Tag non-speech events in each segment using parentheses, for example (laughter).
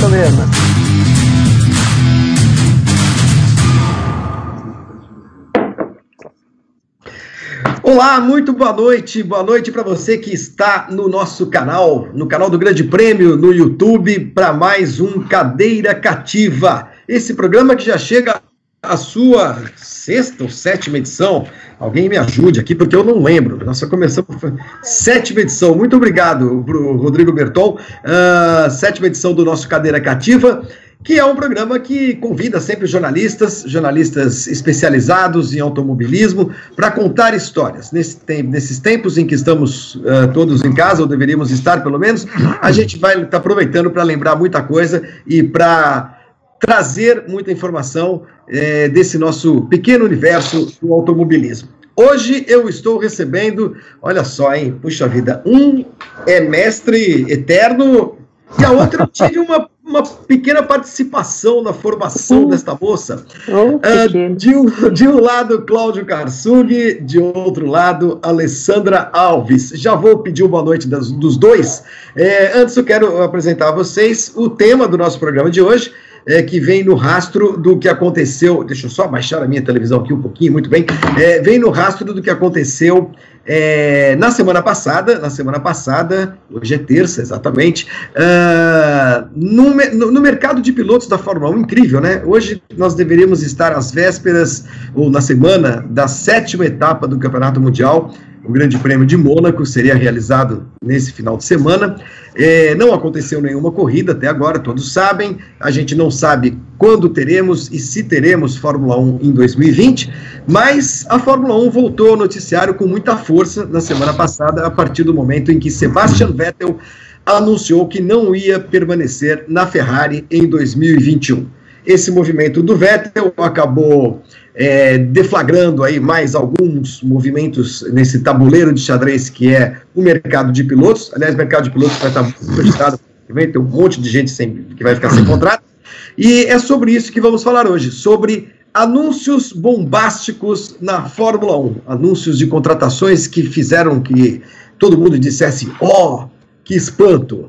Problema. Olá, muito boa noite. Boa noite para você que está no nosso canal, no canal do Grande Prêmio no YouTube, para mais um Cadeira Cativa. Esse programa que já chega à sua sexta ou sétima edição. Alguém me ajude aqui, porque eu não lembro. Nós só começamos. Sétima edição. Muito obrigado, Rodrigo Berton. Uh, sétima edição do nosso Cadeira Cativa que é um programa que convida sempre jornalistas, jornalistas especializados em automobilismo, para contar histórias. Nesse nesses tempos em que estamos uh, todos em casa, ou deveríamos estar pelo menos, a gente vai estar tá aproveitando para lembrar muita coisa e para trazer muita informação eh, desse nosso pequeno universo do automobilismo. Hoje eu estou recebendo, olha só, hein, puxa vida, um é mestre eterno e a outra eu tive uma uma pequena participação na formação desta moça. Oh, uh, de, um, de um lado, Cláudio Karsug, de outro lado, Alessandra Alves. Já vou pedir uma boa noite das, dos dois. É, antes, eu quero apresentar a vocês o tema do nosso programa de hoje, é, que vem no rastro do que aconteceu. Deixa eu só baixar a minha televisão aqui um pouquinho, muito bem. É, vem no rastro do que aconteceu é, na semana passada, na semana passada, hoje é terça, exatamente, uh, no, no, no, mercado de pilotos da Fórmula 1, incrível, né? Hoje nós deveríamos estar às vésperas, ou na semana, da sétima etapa do Campeonato Mundial, o Grande Prêmio de Mônaco seria realizado nesse final de semana. É, não aconteceu nenhuma corrida até agora, todos sabem. A gente não sabe quando teremos e se teremos Fórmula 1 em 2020, mas a Fórmula 1 voltou ao noticiário com muita força na semana passada, a partir do momento em que Sebastian Vettel anunciou que não ia permanecer na Ferrari em 2021. Esse movimento do Vettel acabou é, deflagrando aí mais alguns movimentos nesse tabuleiro de xadrez que é o mercado de pilotos. Aliás, o mercado de pilotos vai estar muito agitado, tem um monte de gente sem, que vai ficar sem contrato. E é sobre isso que vamos falar hoje, sobre anúncios bombásticos na Fórmula 1, anúncios de contratações que fizeram que todo mundo dissesse: ó, oh, que espanto!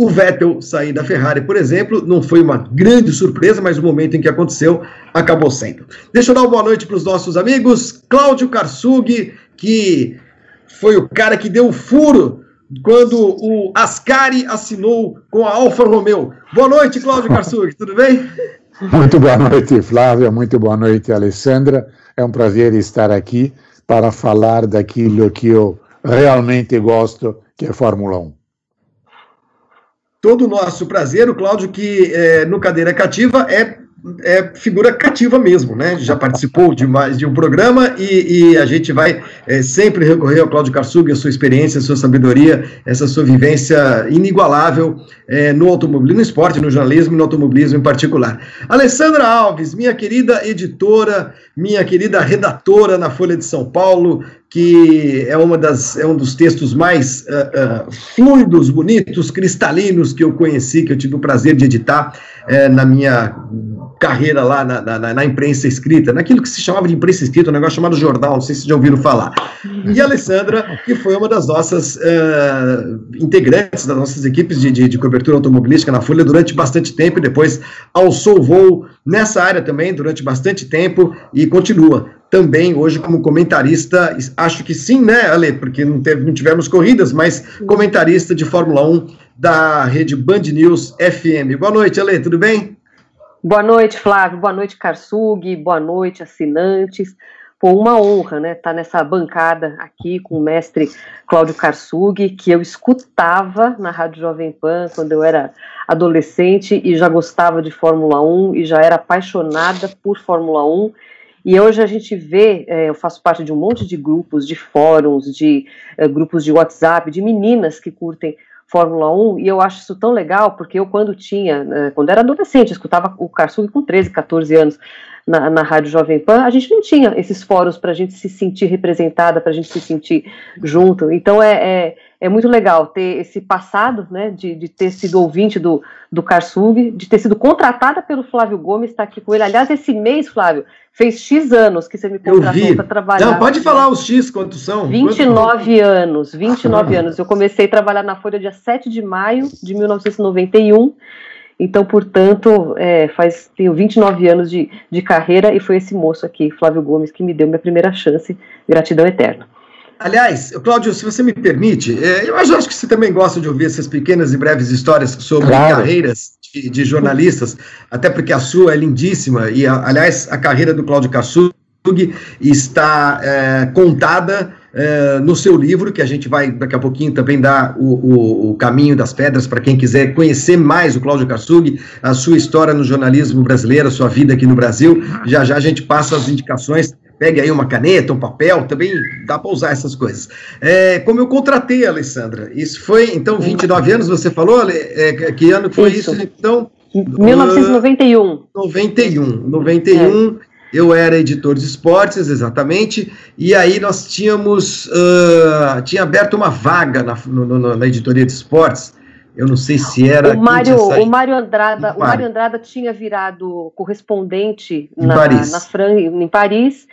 O Vettel sair da Ferrari, por exemplo, não foi uma grande surpresa, mas o momento em que aconteceu acabou sendo. Deixa eu dar uma boa noite para os nossos amigos. Cláudio Karsug, que foi o cara que deu o furo quando o Ascari assinou com a Alfa Romeo. Boa noite, Cláudio Karsug, tudo bem? Muito boa noite, Flávia. Muito boa noite, Alessandra. É um prazer estar aqui para falar daquilo que eu realmente gosto, que é Fórmula 1 todo o nosso prazer, o Cláudio, que é, no Cadeira Cativa é, é figura cativa mesmo, né? Já participou de mais de um programa e, e a gente vai é, sempre recorrer ao Cláudio Karsug, a sua experiência, a sua sabedoria, essa sua vivência inigualável é, no automobilismo, no esporte, no jornalismo e no automobilismo em particular. Alessandra Alves, minha querida editora, minha querida redatora na Folha de São Paulo, que é, uma das, é um dos textos mais uh, uh, fluidos, bonitos, cristalinos que eu conheci, que eu tive o prazer de editar uh, na minha carreira lá na, na, na, imprensa escrita, naquilo que se chamava de imprensa escrita, um negócio chamado jornal, não sei se já ouviram falar. E a Alessandra, que foi uma das nossas uh, integrantes das nossas equipes de, de, de, cobertura automobilística na Folha durante bastante tempo, e depois alçou voo nessa área também durante bastante tempo e continua também hoje como comentarista, acho que sim, né, Ale, porque não, teve, não tivemos corridas, mas comentarista de Fórmula 1 da rede Band News FM. Boa noite, Ale, tudo bem? Boa noite, Flávio. Boa noite, Karsug. Boa noite, assinantes. Pô, uma honra, né, estar tá nessa bancada aqui com o mestre Cláudio Karsug, que eu escutava na Rádio Jovem Pan quando eu era adolescente e já gostava de Fórmula 1 e já era apaixonada por Fórmula 1. E hoje a gente vê, é, eu faço parte de um monte de grupos, de fóruns, de é, grupos de WhatsApp, de meninas que curtem Fórmula 1, e eu acho isso tão legal, porque eu, quando tinha, né, quando era adolescente, escutava o Karsug com 13, 14 anos na, na Rádio Jovem Pan, a gente não tinha esses fóruns para a gente se sentir representada, para a gente se sentir junto. Então é, é, é muito legal ter esse passado, né, de, de ter sido ouvinte do, do Karsug, de ter sido contratada pelo Flávio Gomes, estar tá aqui com ele. Aliás, esse mês, Flávio, fez X anos que você me contratou para trabalhar. Não, pode falar os X, quantos são? 29 quantos... anos, 29 anos. Eu comecei a trabalhar na Folha dia 7 de maio de 1991, então, portanto, é, faz, tenho 29 anos de, de carreira e foi esse moço aqui, Flávio Gomes, que me deu minha primeira chance. Gratidão eterna. Aliás, Cláudio, se você me permite, é, eu acho que você também gosta de ouvir essas pequenas e breves histórias sobre claro. carreiras de, de, jornalistas, até porque a sua é lindíssima, e, a, aliás, a carreira do Cláudio Kassug está é, contada é, no seu livro, que a gente vai daqui a pouquinho também dar o, o, o caminho das pedras para quem quiser conhecer mais o Cláudio Kassug, a sua história no jornalismo brasileiro, a sua vida aqui no Brasil. Já já a gente passa as indicações pegue aí uma caneta, um papel, também dá para usar essas coisas. É, como eu contratei a Alessandra, isso foi, então, 29 anos, você falou, é, que ano foi isso? isso então? 1991. 91, 91, é. eu era editor de esportes, exatamente, e aí nós tínhamos, uh, tinha aberto uma vaga na, no, na editoria de esportes, eu não sei se era. O Mário, o Mário Andrada, o Mário Andrada tinha virado correspondente em na, Paris. na Fran, em Paris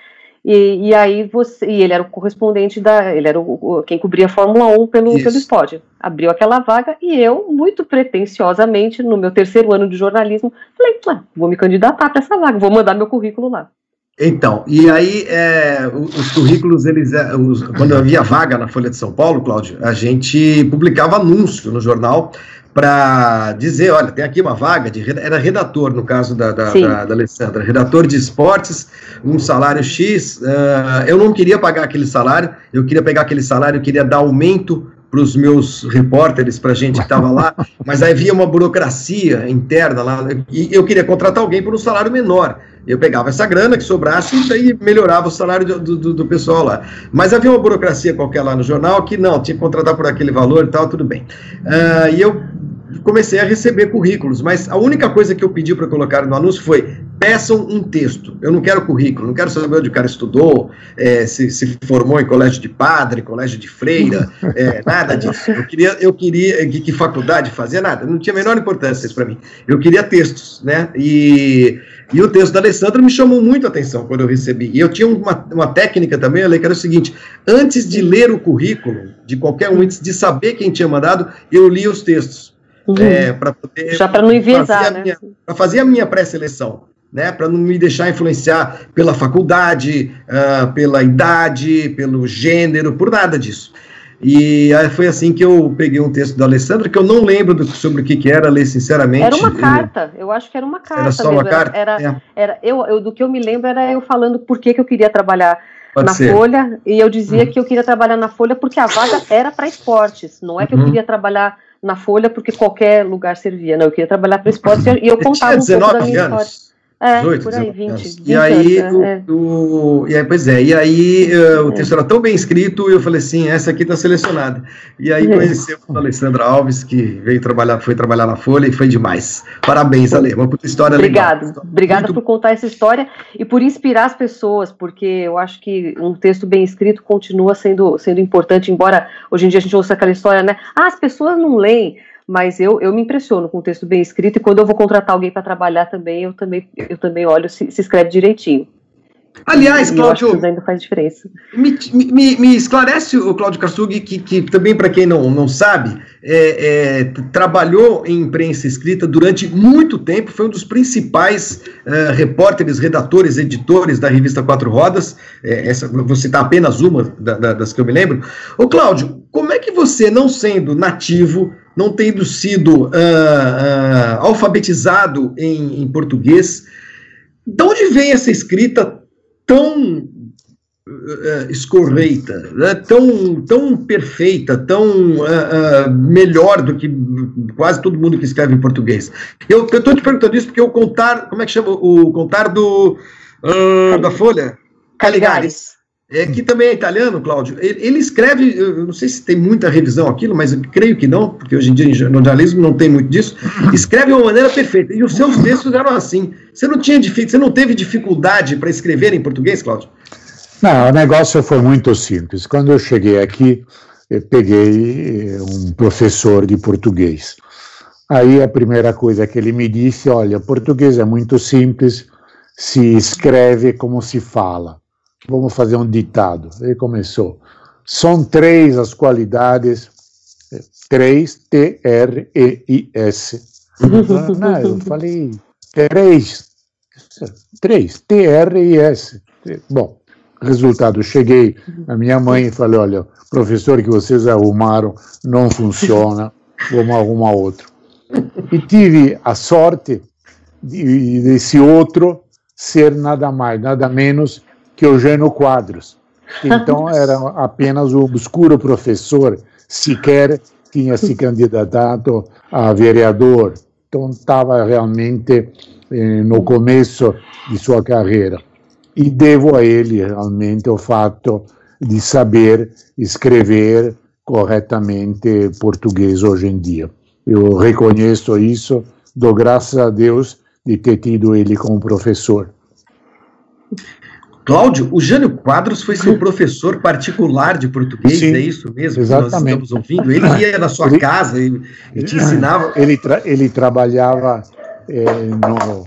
e, e, aí você. E ele era o correspondente da. Ele era o, quem cobria a Fórmula 1 pelo, pelo Sport. Abriu aquela vaga e eu, muito pretensiosamente, no meu terceiro ano de jornalismo, falei, ah, vou me candidatar para essa vaga, vou mandar meu currículo lá. Então, e aí é, os currículos, eles, é, os, quando havia vaga na Folha de São Paulo, Cláudio, a gente publicava anúncio no jornal para dizer, olha, tem aqui uma vaga de era redator no caso da, da, da, da Alessandra, redator de esportes, um salário X. Uh, eu não queria pagar aquele salário, eu queria pegar aquele salário, eu queria dar aumento para os meus repórteres, para a gente que estava lá, (laughs) mas aí havia uma burocracia interna lá, e eu queria contratar alguém por um salário menor. Eu pegava essa grana que sobrasse e daí melhorava o salário do, do, do, pessoal lá. Mas havia uma burocracia qualquer lá no jornal que não, tinha que contratar por aquele valor e tal, tudo bem. Uh, e eu comecei a receber currículos, mas a única coisa que eu pedi para colocar no anúncio foi peçam um texto. Eu não quero currículo, não quero saber onde o cara estudou, é, se, se formou em colégio de padre, colégio de freira, é, nada disso. Eu queria, eu queria que, que faculdade fazia nada, não tinha a menor importância isso para mim. Eu queria textos, né? E, e o texto da Alessandra me chamou muito a atenção quando eu recebi. E eu tinha uma, uma técnica também, eu que era o seguinte: antes de ler o currículo de qualquer um, antes de saber quem tinha mandado, eu lia os textos. Uhum. É, para poder. Já para não enviesar, né? Para fazer a minha pré-seleção né, para não me deixar influenciar pela faculdade, uh, pela idade, pelo gênero, por nada disso. E aí foi assim que eu peguei um texto da Alessandra, que eu não lembro do, sobre o que, que era, ler sinceramente. Era uma carta, eu acho que era uma carta. Era só mesmo. uma carta? Era, é. era, eu, eu, do que eu me lembro era eu falando por que, que eu queria trabalhar Pode na ser. Folha, e eu dizia uhum. que eu queria trabalhar na Folha porque a vaga era para esportes, não é que uhum. eu queria trabalhar na Folha porque qualquer lugar servia, não, eu queria trabalhar para esportes e eu contava um pouco da minha anos. história. É, 18, por aí, 20, 20 E aí, anos, é. o, o, e aí, pois é, e aí uh, o é. texto era tão bem escrito, e eu falei assim, essa aqui está selecionada. E aí é. conhecemos a Alessandra Alves, que veio trabalhar, foi trabalhar na Folha, e foi demais. Parabéns, Ale, uma puta história Obrigado. legal. Obrigada Muito... por contar essa história e por inspirar as pessoas, porque eu acho que um texto bem escrito continua sendo, sendo importante, embora hoje em dia a gente ouça aquela história, né, ah, as pessoas não leem, mas eu, eu me impressiono com um texto bem escrito e quando eu vou contratar alguém para trabalhar também, eu também, eu também olho se, se escreve direitinho. Aliás, Cláudio. ainda faz diferença. Me, me, me esclarece o Cláudio Karsug, que, que também, para quem não, não sabe, é, é, trabalhou em imprensa escrita durante muito tempo, foi um dos principais é, repórteres, redatores, editores da revista Quatro Rodas. É, essa, vou citar apenas uma da, da, das que eu me lembro. Ô, Cláudio, como é que você, não sendo nativo, não tendo sido uh, uh, alfabetizado em, em, português, de onde vem essa escrita tão uh, escorreita, né? tão, tão perfeita, tão melhor do que quase todo mundo que escreve em português? Eu estou te perguntando isso porque o contar, como é que chama? O contar do, da Folha? Caligares. É, que também é italiano, Cláudio. Ele, ele, escreve, eu não sei se tem muita revisão aquilo, mas eu creio que não, porque hoje em dia no jornalismo não tem muito disso. Escreve de uma maneira perfeita. E os seus textos eram assim. Você não tinha você não teve dificuldade para escrever em português, Cláudio? Não, o negócio foi muito simples. Quando eu cheguei aqui, peguei um professor de português. Aí a primeira coisa que ele me disse, olha, português é muito simples, se escreve como se fala. Vamos fazer um ditado. Ele começou. São três as qualidades, três, T-R-E-I-S. (laughs) Não, eu falei três, três, T-R-E-S. Bom, resultado, cheguei a minha mãe e falei, olha, professor que vocês arrumaram não funciona, vamos arrumar outro. E tive a sorte de, desse outro ser nada mais, nada menos que Eugênio Quadros. Então (laughs) era apenas o obscuro professor, sequer tinha se candidatado a vereador. Então estava realmente eh, no começo de sua carreira. E devo a ele realmente o fato de saber escrever corretamente português hoje em dia. Eu reconheço isso, dou graças a Deus de ter tido ele como professor. Cláudio, o Jânio Quadros foi seu professor particular de português, Sim, é isso mesmo exatamente. que nós estamos ouvindo? Ele ia na sua ele, casa e, e te ensinava. Ele, tra ele trabalhava é, no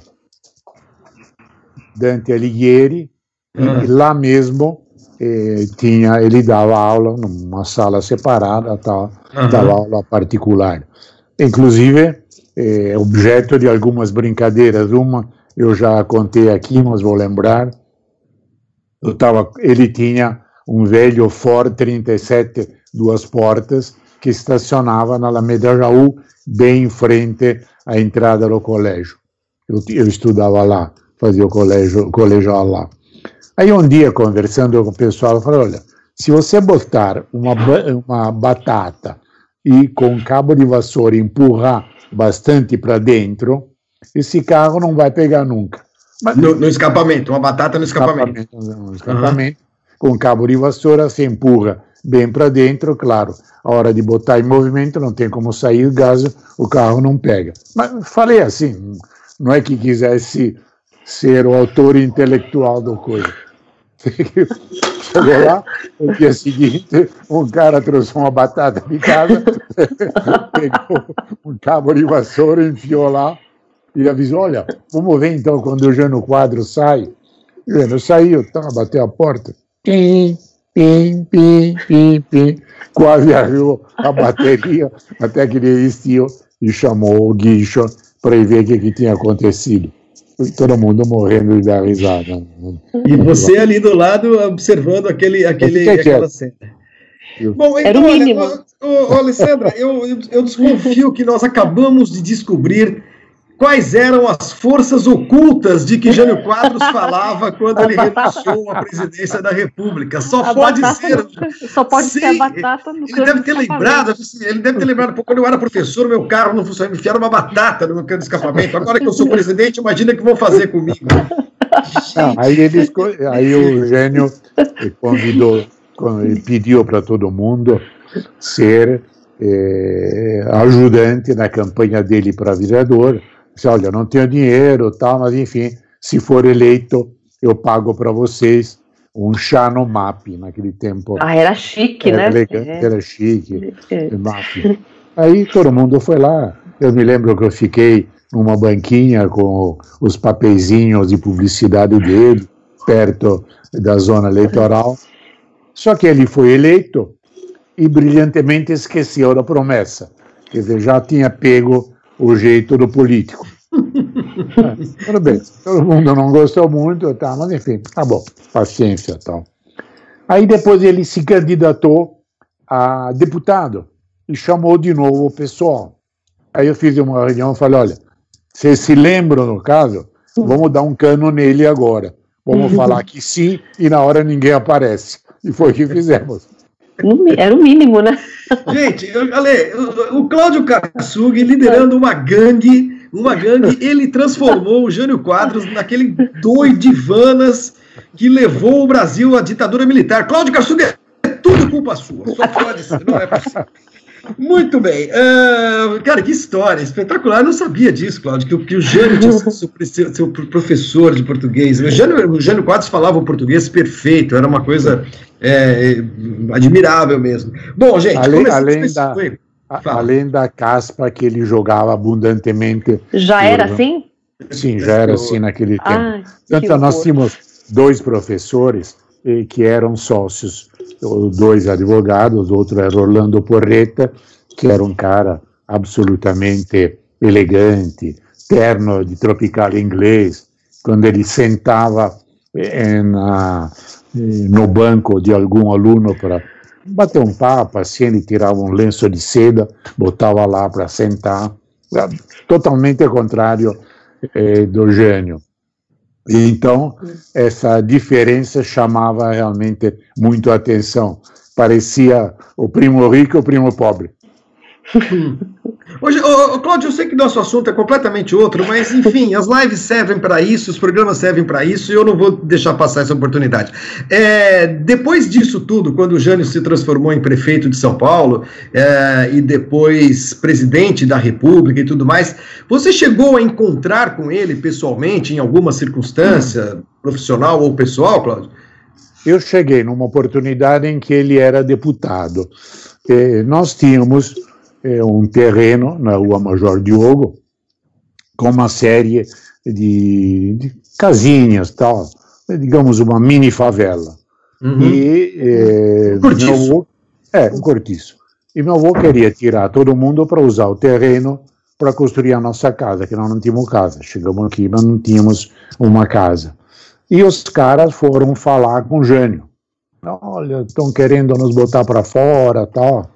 Dante Alighieri, uhum. e lá mesmo eh, tinha, ele dava aula numa sala separada, uhum. dava aula particular. Inclusive, é objeto de algumas brincadeiras. Uma eu já contei aqui, mas vou lembrar. Eu tava, ele tinha um velho Ford 37, duas portas, que estacionava na Alameda Jaú, bem em frente à entrada do colégio. Eu, eu estudava lá, fazia o colégio, colegial lá. Aí um dia, conversando com o pessoal, eu falei, olha, se você botar uma, uma batata e com cabo de vassoura empurrar bastante para dentro, esse carro não vai pegar nunca. No, no, escapamento, uma batata no escapamento. escapamento no escapamento, uhum. com cabo de vassoura, se empurra bem para dentro, claro. A hora de botar em movimento, não tem como sair o gás, o carro não pega. Mas falei assim, não é que quisesse ser o autor intelectual da coisa. (laughs) Chegou lá, no dia seguinte, um cara trouxe uma batata de casa, (laughs) pegou um cabo de vassoura, enfiou lá e avisou: Olha, vamos ver então quando o Jano Quadro sai. O Jano saiu, tá, bateu a porta. Pim, pim, pim, pim, pim. Quase arriou a bateria, até que ele existiu e chamou o guicho para ver o que, que tinha acontecido todo mundo morrendo de dar risada. E você ali do lado observando aquele, aquele, aquela cena. Bom, então, olha, ô, ô, Alessandra, eu, eu, eu desconfio que nós acabamos de descobrir quais eram as forças ocultas de que Jânio Quadros falava quando ele renunciou à presidência da República. Só a pode batata, ser. Só pode sim, ser a batata no Ele deve ter lembrado, assim, ele deve ter lembrado, pô, quando eu era professor, meu carro não funcionava, enfiaram uma batata no meu cano de escapamento. Agora que eu sou presidente, imagina o que vão fazer comigo. Não, aí, ele, aí o Gênio convidou, ele pediu para todo mundo ser eh, ajudante na campanha dele para vereador Disse, olha, não tenho dinheiro, tal, mas enfim, se for eleito, eu pago para vocês um chá no MAP naquele tempo. Ah, era chique, era né? Elegante, é. Era chique, é. MAP. Aí todo mundo foi lá. Eu me lembro que eu fiquei numa banquinha com os papeizinhos de publicidade dele, perto da zona eleitoral. Só que ele foi eleito e brilhantemente esqueceu da promessa. Quer dizer, já tinha pego o jeito do político. é, (laughs) tudo bem, todo mundo não gostou muito, tá, mas enfim, tá bom, paciência tal. Aí depois ele se candidatou a deputado e chamou de novo o pessoal. Aí eu fiz uma reunião e falei, olha, vocês se lembram no caso? Vamos dar um cano nele agora. Vamos (laughs) falar que sim e na hora ninguém aparece. E foi o que fizemos. Era o mínimo, né? Gente, Ale, o Cláudio Kassug liderando uma gangue, uma gangue, ele transformou o Jânio Quadros naquele doido de vanas que levou o Brasil à ditadura militar. Cláudio Kassug é tudo culpa sua. Só pode ser, não é possível. Muito bem. Uh, cara, que história espetacular. Eu não sabia disso, Cláudio, que, que o Jânio tinha sido seu, professor de português. O Jânio, o Jânio Quadros falava o português perfeito, era uma coisa é, admirável mesmo. Bom, gente, além, além da, além da caspa que ele jogava abundantemente. Já era assim? Sim, já era assim naquele tempo. Ai, Tanto nós tínhamos dois professores eh, que eram sócios dois advogados, outro era Orlando Porreta, que era um cara absolutamente elegante, terno de tropical inglês, quando ele sentava eh, na, eh, no banco de algum aluno para bater um papo, assim, ele tirava um lenço de seda, botava lá para sentar, totalmente contrário eh, do gênio. Então, essa diferença chamava realmente muito a atenção. Parecia o primo rico e o primo pobre. (laughs) Hoje, Cláudio, eu sei que nosso assunto é completamente outro, mas enfim, as lives servem para isso, os programas servem para isso, e eu não vou deixar passar essa oportunidade. É, depois disso tudo, quando o Jânio se transformou em prefeito de São Paulo é, e depois presidente da República e tudo mais, você chegou a encontrar com ele pessoalmente em alguma circunstância hum. profissional ou pessoal, Cláudio? Eu cheguei numa oportunidade em que ele era deputado. E nós tínhamos é um terreno na rua Major Diogo, com uma série de, de casinhas, tal, digamos uma mini favela. Uhum. E é, cortiço. Meu avô, é, um cortiço. E meu avô queria tirar todo mundo para usar o terreno para construir a nossa casa, que nós não tínhamos casa. Chegamos aqui, mas não tínhamos uma casa. E os caras foram falar com o Jânio. Olha, estão querendo nos botar para fora, tal.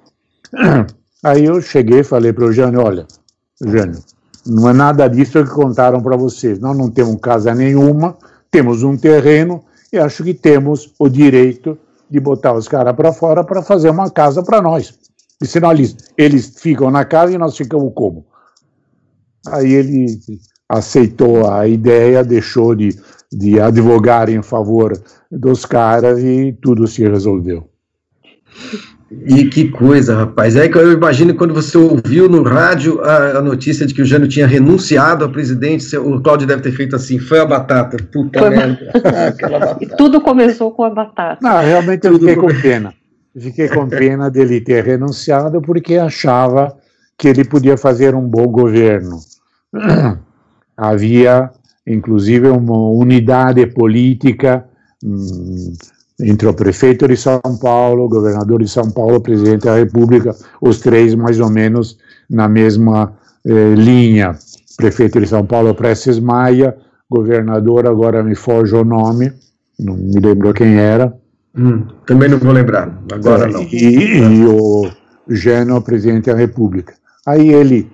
(clears throat) Aí eu cheguei e falei para o Jânio, olha, Jânio, não é nada disso que contaram para vocês. Nós não temos casa nenhuma, temos um terreno e acho que temos o direito de botar os caras para fora para fazer uma casa para nós. E senão eles, eles ficam na casa e nós ficamos como? Aí ele aceitou a ideia, deixou de, de advogar em favor dos caras e tudo se resolveu. E que coisa, rapaz. É que eu imagino quando você ouviu no rádio a, a notícia de que o Jânio tinha renunciado à presidência, o Cláudio deve ter feito assim, foi a batata, puta foi merda. (laughs) batata. E tudo começou com a batata. Não, realmente eu fiquei com pena. Fiquei com pena dele ter renunciado porque achava que ele podia fazer um bom governo. Havia, inclusive, uma unidade política hum, entre o prefeito de São Paulo, governador de São Paulo, presidente da República, os três mais ou menos na mesma eh, linha. Prefeito de São Paulo, Prestes Maia, governador, agora me foge o nome, não me lembro quem era. Hum, também não vou lembrar, agora não. E, e o Gênio, presidente da República. Aí ele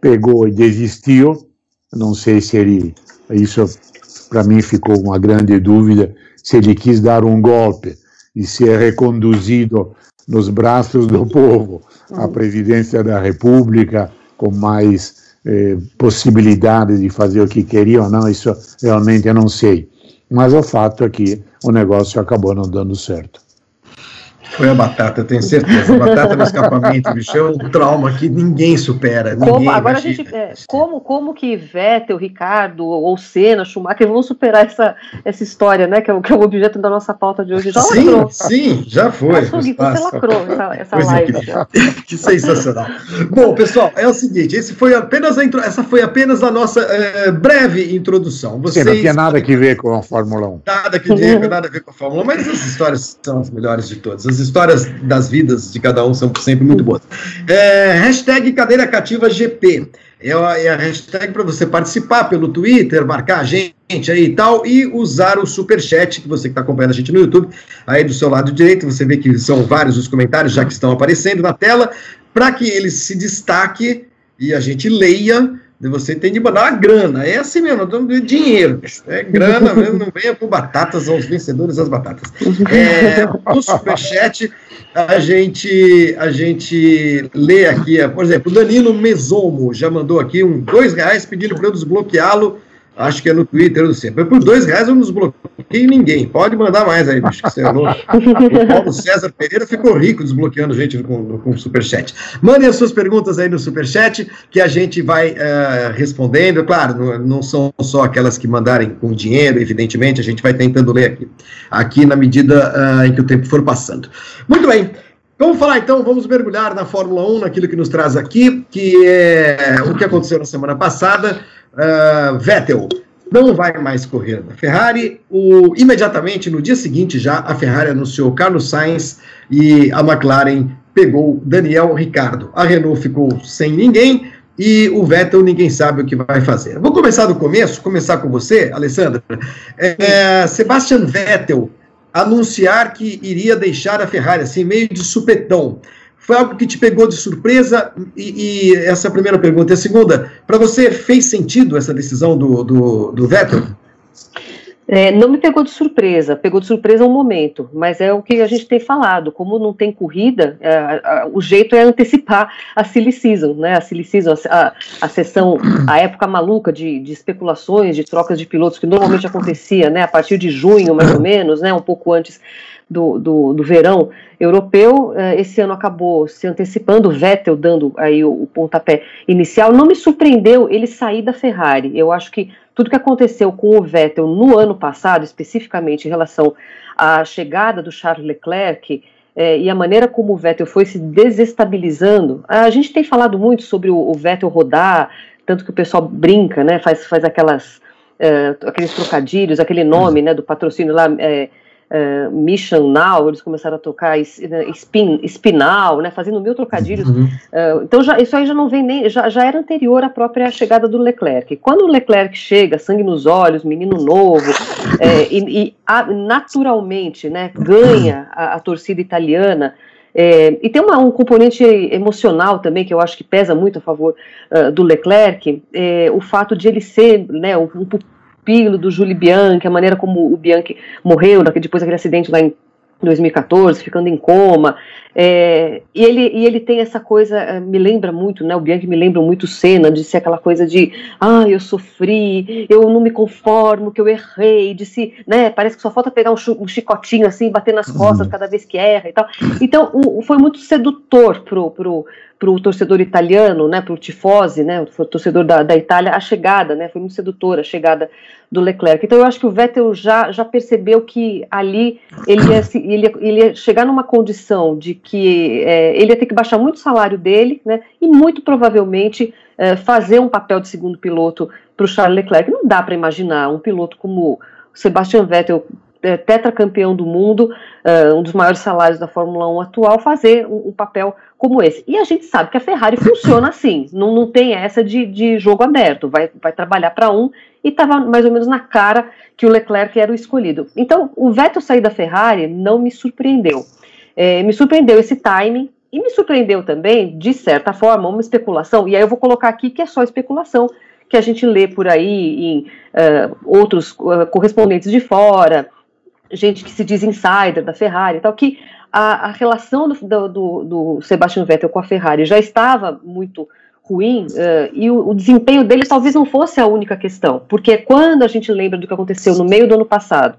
pegou e desistiu, não sei se ele, isso para mim ficou uma grande dúvida, se ele quis dar um golpe e se é reconduzido nos braços do povo à presidência da República com mais eh, possibilidade de fazer o que queria ou não, isso realmente eu não sei. Mas o fato é que o negócio acabou não dando certo. Foi a batata, eu tenho certeza. A batata no escapamento, bicho, é um trauma que ninguém supera. Ninguém como, agora imagina. a gente. É, como, como que Vettel, Ricardo ou Senna, Schumacher vão superar essa, essa história, né? Que é, que é o objeto da nossa pauta de hoje. Já sim, lacrou. Sim, já foi. Açougue, você lacrou essa, essa live. (laughs) que sensacional. Bom, pessoal, é o seguinte: esse foi apenas a intro, essa foi apenas a nossa é, breve introdução. Vocês, sim, não tinha nada que ver com a Fórmula 1. Nada que ver, nada a ver com a Fórmula 1, mas as histórias são as melhores de todas. As histórias das vidas de cada um são sempre muito boas. É, hashtag Cadeira Cativa GP. É a, é a hashtag para você participar pelo Twitter, marcar a gente aí e tal, e usar o super chat que você que está acompanhando a gente no YouTube, aí do seu lado direito, você vê que são vários os comentários já que estão aparecendo na tela, para que ele se destaque e a gente leia você tem de mandar uma grana. É assim mesmo, estamos dinheiro. É grana mesmo, não venha por batatas aos vencedores das batatas. É, no Superchat, a gente, a gente lê aqui, por exemplo, o Danilo Mesomo já mandou aqui um dois reais pedindo para eu desbloqueá-lo Acho que é no Twitter, eu não sei. Mas por dois reais eu não desbloqueio ninguém. Pode mandar mais aí, bicho, que você é louco. O Paulo César Pereira ficou rico desbloqueando gente com, com Superchat. Mandem as suas perguntas aí no Superchat, que a gente vai uh, respondendo. Claro, não, não, são só aquelas que mandarem com dinheiro, evidentemente, a gente vai tentando ler aqui, aqui na medida uh, em que o tempo for passando. Muito bem. Vamos falar então, vamos mergulhar na Fórmula 1, naquilo que nos traz aqui, que é o que aconteceu na semana passada. Uh, Vettel não vai mais correr na Ferrari. O, imediatamente, no dia seguinte, já a Ferrari anunciou Carlos Sainz e a McLaren pegou Daniel Ricardo. A Renault ficou sem ninguém e o Vettel ninguém sabe o que vai fazer. Vou começar do começo, começar com você, Alessandra. É, Sebastian Vettel anunciar que iria deixar a Ferrari, assim, meio de supetão. Foi algo que te pegou de surpresa? E, e essa é a primeira pergunta. E a segunda, para você, fez sentido essa decisão do, do, do Vettel? É, não me pegou de surpresa, pegou de surpresa um momento, mas é o que a gente tem falado, como não tem corrida, é, a, o jeito é antecipar a silly season, né, a silly season, a, a sessão, a época maluca de, de, especulações, de trocas de pilotos, que normalmente acontecia, né, a partir de junho, mais ou menos, né, um pouco antes do, do, do verão europeu, é, esse ano acabou se antecipando, o Vettel dando aí o, o pontapé inicial, não me surpreendeu ele sair da Ferrari, eu acho que tudo que aconteceu com o Vettel no ano passado, especificamente em relação à chegada do Charles Leclerc é, e a maneira como o Vettel foi se desestabilizando, a gente tem falado muito sobre o, o Vettel rodar, tanto que o pessoal brinca, né, faz, faz aquelas, é, aqueles trocadilhos, aquele nome né, do patrocínio lá. É, uh, Mission Now, eles começaram a tocar né, spin, Spinal, né, fazendo mil trocadilhos. Uhum. Uh, então já, isso aí já não vem nem, já, já era anterior à própria chegada do Leclerc. Quando o Leclerc chega, sangue nos olhos, menino novo, é, e, e a, naturalmente né, ganha a, a torcida italiana, é, e tem uma, um componente emocional também que eu acho que pesa muito a favor uh, do Leclerc, é, o fato de ele ser né, um, do Júlio Bianchi, a maneira como o Bianchi morreu depois daquele acidente lá em 2014, ficando em coma. É, e, ele, e ele tem essa coisa, é, me lembra muito, né? O Bianchi me lembra muito cena de ser aquela coisa de ah, eu sofri, eu não me conformo, que eu errei, de se, né? Parece que só falta pegar um, um chicotinho assim, bater nas costas uhum. cada vez que erra e tal. Então, foi muito sedutor pro, pro, para o torcedor italiano, né, para o tifose, né, o torcedor da, da Itália, a chegada, né, foi muito sedutora a chegada do Leclerc. Então eu acho que o Vettel já, já percebeu que ali ele ia, ele, ia, ele ia chegar numa condição de que é, ele ia ter que baixar muito o salário dele, né, e muito provavelmente é, fazer um papel de segundo piloto para o Charles Leclerc. Não dá para imaginar um piloto como Sebastian Vettel é, tetracampeão do mundo, uh, um dos maiores salários da Fórmula 1 atual, fazer um, um, papel como esse. E a gente sabe que a Ferrari funciona assim, não, não tem essa de, de jogo aberto, vai, vai trabalhar para um e estava mais ou menos na cara que o Leclerc era o escolhido. Então, o Vettel sair da Ferrari não me surpreendeu. É, me surpreendeu esse timing, e me surpreendeu também, de certa forma, uma especulação, e aí eu vou colocar aqui que é só especulação, que a gente lê por aí em uh, outros uh, correspondentes de fora, gente que se diz insider da Ferrari e tal, que a, a relação do, do, do, Sebastian Vettel com a Ferrari já estava muito ruim uh, e o, o, desempenho dele talvez não fosse a única questão, porque quando a gente lembra do que aconteceu no meio do ano passado,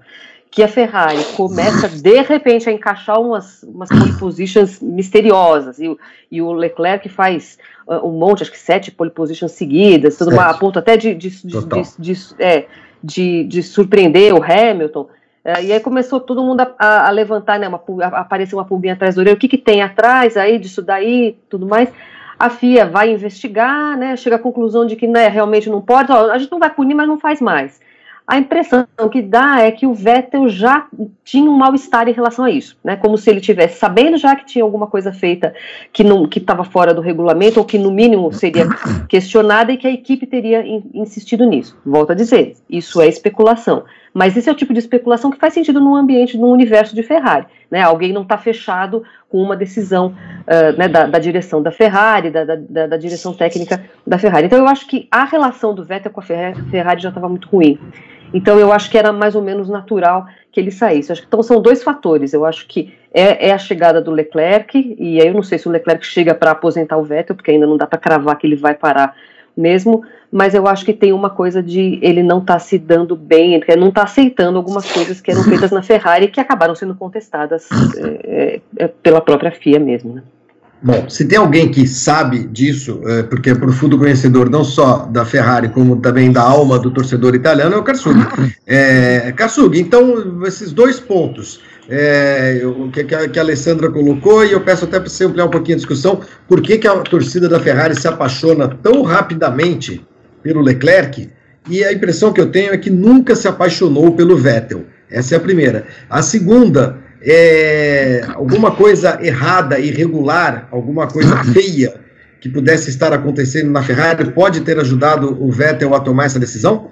que a Ferrari começa de repente a encaixar umas, umas pole positions misteriosas e, e o Leclerc faz uh, um monte, acho que sete pole positions seguidas, tudo uma, a ponto até de, de, de, de, é, de, de surpreender o Hamilton. É, e aí começou todo mundo a, a levantar, né, uma, a aparecer uma pulguinha atrás do orelha, o que, que tem atrás aí disso daí, tudo mais. A FIA vai investigar, né, chega à conclusão de que né, realmente não pode, ó, a gente não vai punir, mas não faz mais. A impressão que dá é que o Vettel já tinha um mal-estar em relação a isso, né? Como se ele tivesse sabendo já que tinha alguma coisa feita que não que estava fora do regulamento ou que no mínimo seria questionada e que a equipe teria in, insistido nisso. Volto a dizer, isso é especulação. Mas esse é o tipo de especulação que faz sentido num ambiente, num universo de Ferrari. Né? Alguém não está fechado com uma decisão uh, né, da, da, direção da Ferrari, da, da, da, direção técnica da Ferrari. Então eu acho que a relação do Vettel com a Ferrari já estava muito ruim. Então eu acho que era mais ou menos natural que ele saísse. Então são dois fatores. Eu acho que é, é, a chegada do Leclerc, e aí eu não sei se o Leclerc chega para aposentar o Vettel, porque ainda não dá para cravar que ele vai parar mesmo, mas eu acho que tem uma coisa de ele não estar tá se dando bem, ele não está aceitando algumas coisas que eram feitas na Ferrari que acabaram sendo contestadas é, é, pela própria FIA mesmo. Né? Bom, se tem alguém que sabe disso, é, porque é profundo conhecedor não só da Ferrari, como também da alma do torcedor italiano, é o Karsug. (laughs) É, Karsug, então, esses dois pontos é, o que, que, a, Alessandra colocou, e eu peço até para você ampliar um pouquinho a discussão, por que, que a torcida da Ferrari se apaixona tão rapidamente pelo Leclerc, e a impressão que eu tenho é que nunca se apaixonou pelo Vettel. Essa é a primeira. A segunda, é, alguma coisa errada, irregular, alguma coisa (coughs) feia que pudesse estar acontecendo na Ferrari pode ter ajudado o Vettel a tomar essa decisão?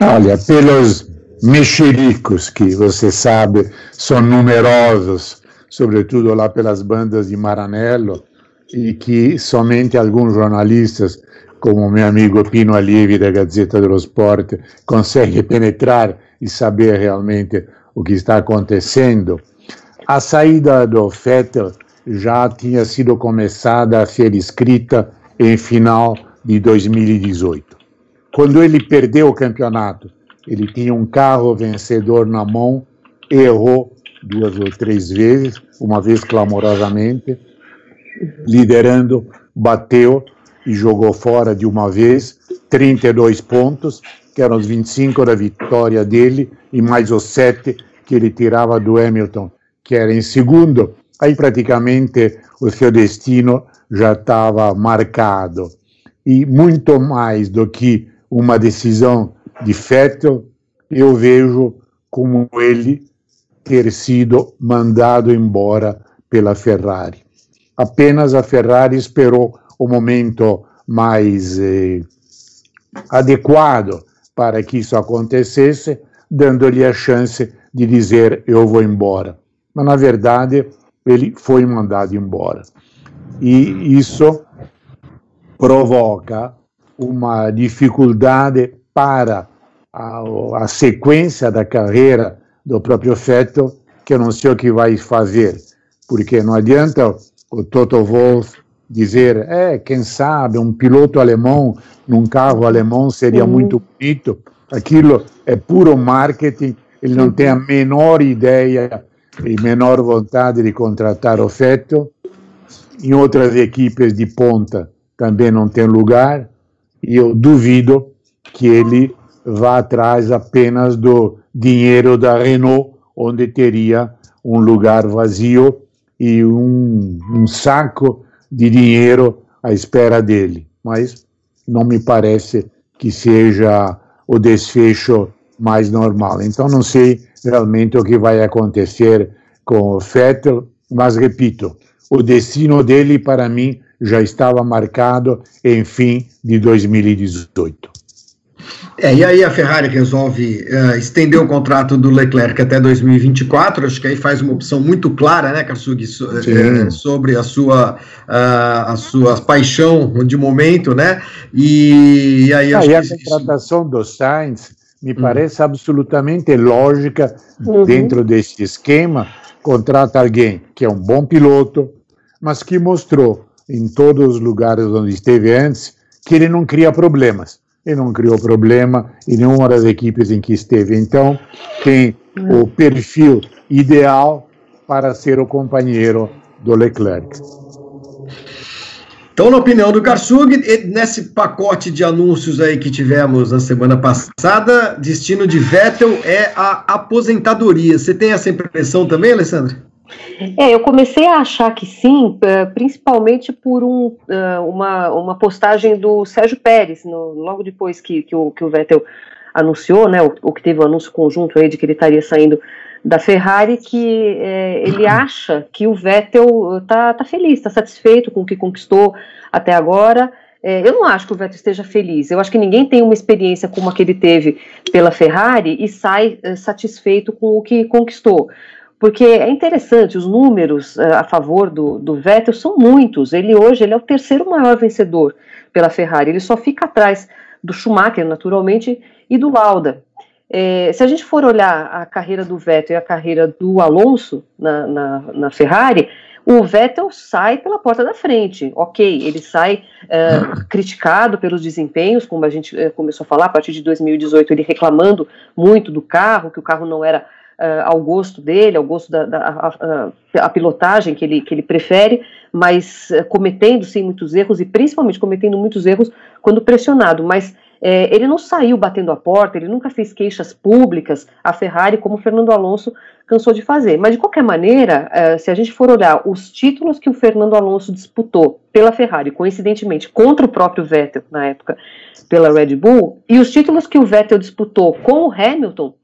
Olha, pelos mexericos que você sabe são numerosos, sobretudo lá pelas bandas de Maranello, e que somente alguns jornalistas, como meu amigo Pino Allievi da Gazzetta dello Sport, conseguem penetrar e saber realmente o que está acontecendo. A saída do Vettel já tinha sido começada a ser escrita em final de 2018. Quando ele perdeu o campeonato, ele tinha um carro vencedor na mão, errou duas ou três vezes, uma vez clamorosamente, liderando, bateu e jogou fora de uma vez 32 pontos, que eram os 25 da vitória dele, e mais os 7 que ele tirava do Hamilton, que era em segundo. Aí praticamente o seu destino já estava marcado. E muito mais do que uma decisão de Vettel, eu vejo como ele ter sido mandado embora pela Ferrari. Apenas a Ferrari esperou o momento mais eh, adequado para que isso acontecesse, dando-lhe a chance de dizer eu vou embora. Mas na verdade ele foi mandado embora. E isso provoca uma dificuldade para a, a sequência da carreira do próprio Vettel, que eu não sei o que vai fazer, porque não adianta o Toto Wolff dizer, é, quem sabe, um piloto alemão num carro alemão seria uhum. muito bonito. Aquilo é puro marketing, ele não tem a menor ideia e menor vontade de contratar o Vettel. Em outras equipes de ponta também não tem lugar, e eu duvido que ele vá atrás apenas do dinheiro da Renault, onde teria um lugar vazio e um, um saco de dinheiro à espera dele. Mas não me parece que seja o desfecho mais normal. Então não sei realmente o que vai acontecer com o Vettel, mas repito, o destino dele para mim já estava marcado em fim de 2018. É, e aí a Ferrari resolve uh, estender o contrato do Leclerc até 2024, acho que aí faz uma opção muito clara, né, Karsug, so, é, sobre a sua, uh, a sua paixão de momento, né, e, e aí ah, e a contratação do Sainz me hum. parece absolutamente lógica uhum. dentro desse esquema, contrata alguém que é um bom piloto, mas que mostrou em todos os lugares onde esteve antes que ele não cria problemas e não criou problema em nenhuma das equipes em que esteve. Então, tem o perfil ideal para ser o companheiro do Leclerc. Então, na opinião do Karsug, nesse pacote de anúncios aí que tivemos na semana passada, destino de Vettel é a aposentadoria. Você tem essa impressão também, Alessandra? É, eu comecei a achar que sim, é, principalmente por um, é, uma, uma postagem do Sérgio Pérez, no, logo depois que, que, o, que o Vettel anunciou, né, o, o que teve o um anúncio conjunto aí de que ele estaria saindo da Ferrari, que é, ele (clears throat) acha que o Vettel está tá feliz, está satisfeito com o que conquistou até agora. É, eu não acho que o Vettel esteja feliz. Eu acho que ninguém tem uma experiência como a que ele teve pela Ferrari e sai satisfeito com o que conquistou porque é interessante, os números uh, a favor do, do Vettel são muitos. Ele hoje ele é o terceiro maior vencedor pela Ferrari, ele só fica atrás do Schumacher, naturalmente, e do Lauda. É, se a gente for olhar a carreira do Vettel e a carreira do Alonso na, na, na Ferrari, o Vettel sai pela porta da frente. Ok, ele sai uh, criticado pelos desempenhos, como a gente uh, começou a falar, a partir de 2018, ele reclamando muito do carro, que o carro não era uh, ao gosto dele, ao gosto da, da a, a, pilotagem que ele, que ele prefere, mas cometendo sim muitos erros e principalmente cometendo muitos erros quando pressionado. Mas é, ele não saiu batendo a porta, ele nunca fez queixas públicas à Ferrari, como Fernando Alonso cansou de fazer. Mas, de qualquer maneira, é, se a gente for olhar os títulos que o Fernando Alonso disputou pela Ferrari, coincidentemente, contra o próprio Vettel, na época, pela Red Bull, e os títulos que o Vettel disputou com o Hamilton,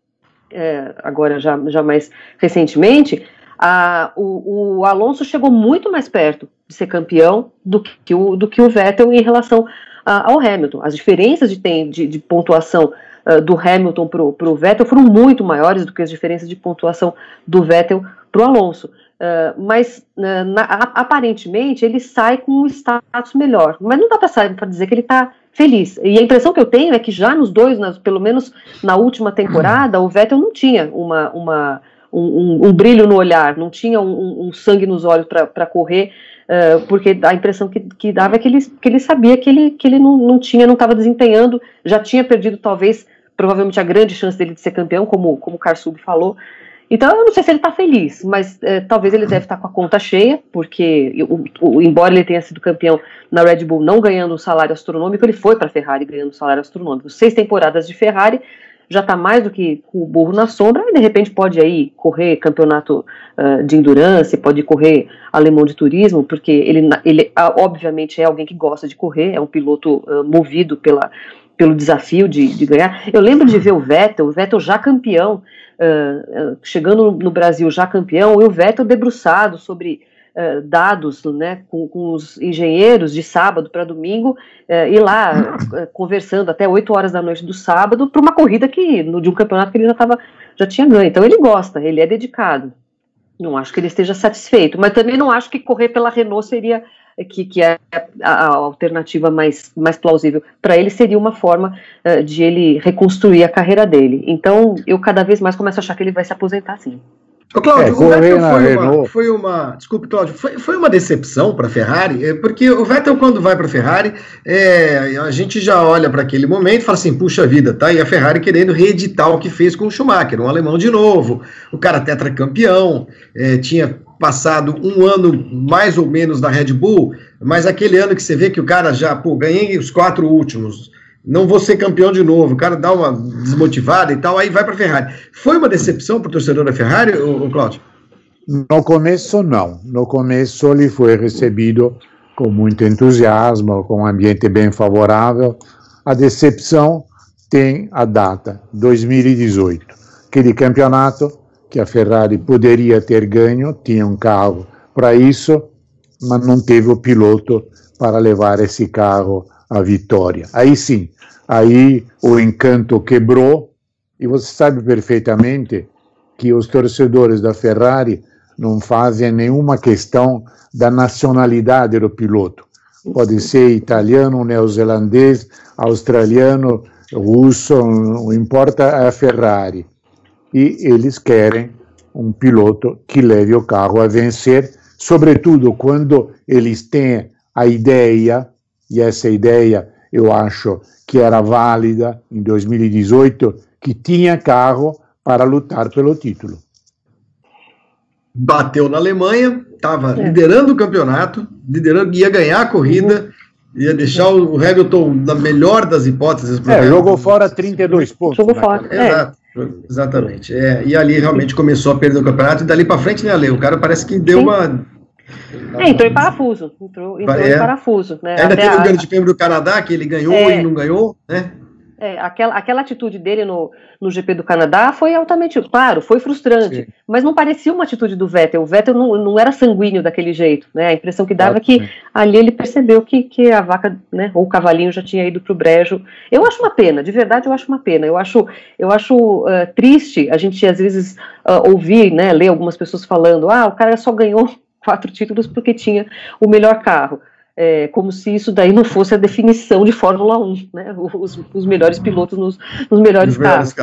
é, agora já, já mais recentemente, a, o, o, Alonso chegou muito mais perto de ser campeão do que o, do que o Vettel em relação ao Hamilton. As diferenças de, de, de pontuação uh, do Hamilton para o Vettel foram muito maiores do que as diferenças de pontuação do Vettel para o Alonso. Uh, mas uh, na, aparentemente ele sai com um status melhor. Mas não dá para dizer que ele está feliz. E a impressão que eu tenho é que já nos dois, nas, pelo menos na última temporada, o Vettel não tinha uma, uma um, um, um, brilho no olhar, não tinha um, um sangue nos olhos para correr Uh, porque a impressão que, que dava é que ele, que ele sabia que ele, que ele não, não tinha, não estava desempenhando, já tinha perdido talvez, provavelmente a grande chance dele de ser campeão, como, como o Karsub falou. Então eu não sei se ele está feliz, mas uh, talvez ele deve estar tá com a conta cheia, porque o, o, embora ele tenha sido campeão na Red Bull não ganhando um salário astronômico, ele foi para a Ferrari ganhando um salário astronômico. Seis temporadas de Ferrari, já está mais do que o burro na sombra, e de repente pode aí correr campeonato uh, de endurance, pode correr alemão de turismo, porque ele, ele obviamente é alguém que gosta de correr, é um piloto uh, movido pela, pelo desafio de, de, ganhar. Eu lembro de ver o Vettel, o Vettel já campeão, uh, chegando no Brasil já campeão, e o Vettel debruçado sobre uh, dados né, com, com, os engenheiros de sábado para domingo e lá conversando até 8 horas da noite do sábado para uma corrida que no, de um campeonato que ele já tava, já tinha ganho. Então ele gosta, ele é dedicado. Não acho que ele esteja satisfeito, mas também não acho que correr pela Renault seria que, que é a, alternativa mais, mais plausível para ele seria uma forma uh, de ele reconstruir a carreira dele. Então eu cada vez mais começo a achar que ele vai se aposentar sim. Ô, Cláudio, é, o Vettel foi uma, foi uma, Desculpe, Cláudio, foi, foi uma decepção para a Ferrari, é, porque o Vettel, quando vai para a Ferrari, é, a gente já olha para aquele momento e fala assim: puxa vida, tá? E a Ferrari querendo reeditar o que fez com o Schumacher, um alemão de novo, o cara tetracampeão, é, tinha passado um ano mais ou menos da Red Bull, mas aquele ano que você vê que o cara já, pô, ganhei os quatro últimos não vou ser campeão de novo. O cara dá uma desmotivada e tal, aí vai para a Ferrari. Foi uma decepção para o torcedor da Ferrari, o Cláudio? No começo, não. No começo, ele foi recebido com muito entusiasmo, com um ambiente bem favorável. A decepção tem a data, 2018, aquele campeonato que a Ferrari poderia ter ganho, tinha um carro para isso, mas não teve o piloto para levar esse carro a vitória. Aí sim, aí o encanto quebrou e você sabe perfeitamente que os torcedores da Ferrari não fazem nenhuma questão da nacionalidade do piloto. Pode ser italiano, neozelandês, australiano, russo, não importa é a Ferrari. E eles querem um piloto que leve o carro a vencer, sobretudo quando eles têm a ideia e essa ideia eu acho que era válida em 2018, que tinha carro para lutar pelo título. Bateu na Alemanha, estava é. liderando o campeonato, liderando, ia ganhar a corrida, ia deixar o Hamilton na melhor das hipóteses. É, jogou fora 32 pontos. Jogou né? fora. Exato, é. Exatamente. É, e ali realmente começou a perder o campeonato, e dali para frente, né, Ale? O cara parece que deu Sim. uma é, entrou em parafuso. Entrou, entrou é. em parafuso. Né? Ainda Até teve o Grande Prêmio do Canadá, que ele ganhou é. e não ganhou, né? É, aquela, aquela atitude dele no, no GP do Canadá foi altamente, claro, foi frustrante, Sim. mas não parecia uma atitude do Vettel. O Vettel não, não era sanguíneo daquele jeito, né? A impressão que dava é que ali ele percebeu que, que a vaca, né, ou o cavalinho já tinha ido para o brejo. Eu acho uma pena, de verdade eu acho uma pena. Eu acho, eu acho uh, triste a gente às vezes uh, ouvir, né, ler algumas pessoas falando, ah, o cara só ganhou quatro títulos porque tinha o melhor carro. é, como se isso daí não fosse a definição de Fórmula 1, né? Os, os melhores pilotos nos, nos melhores, carros.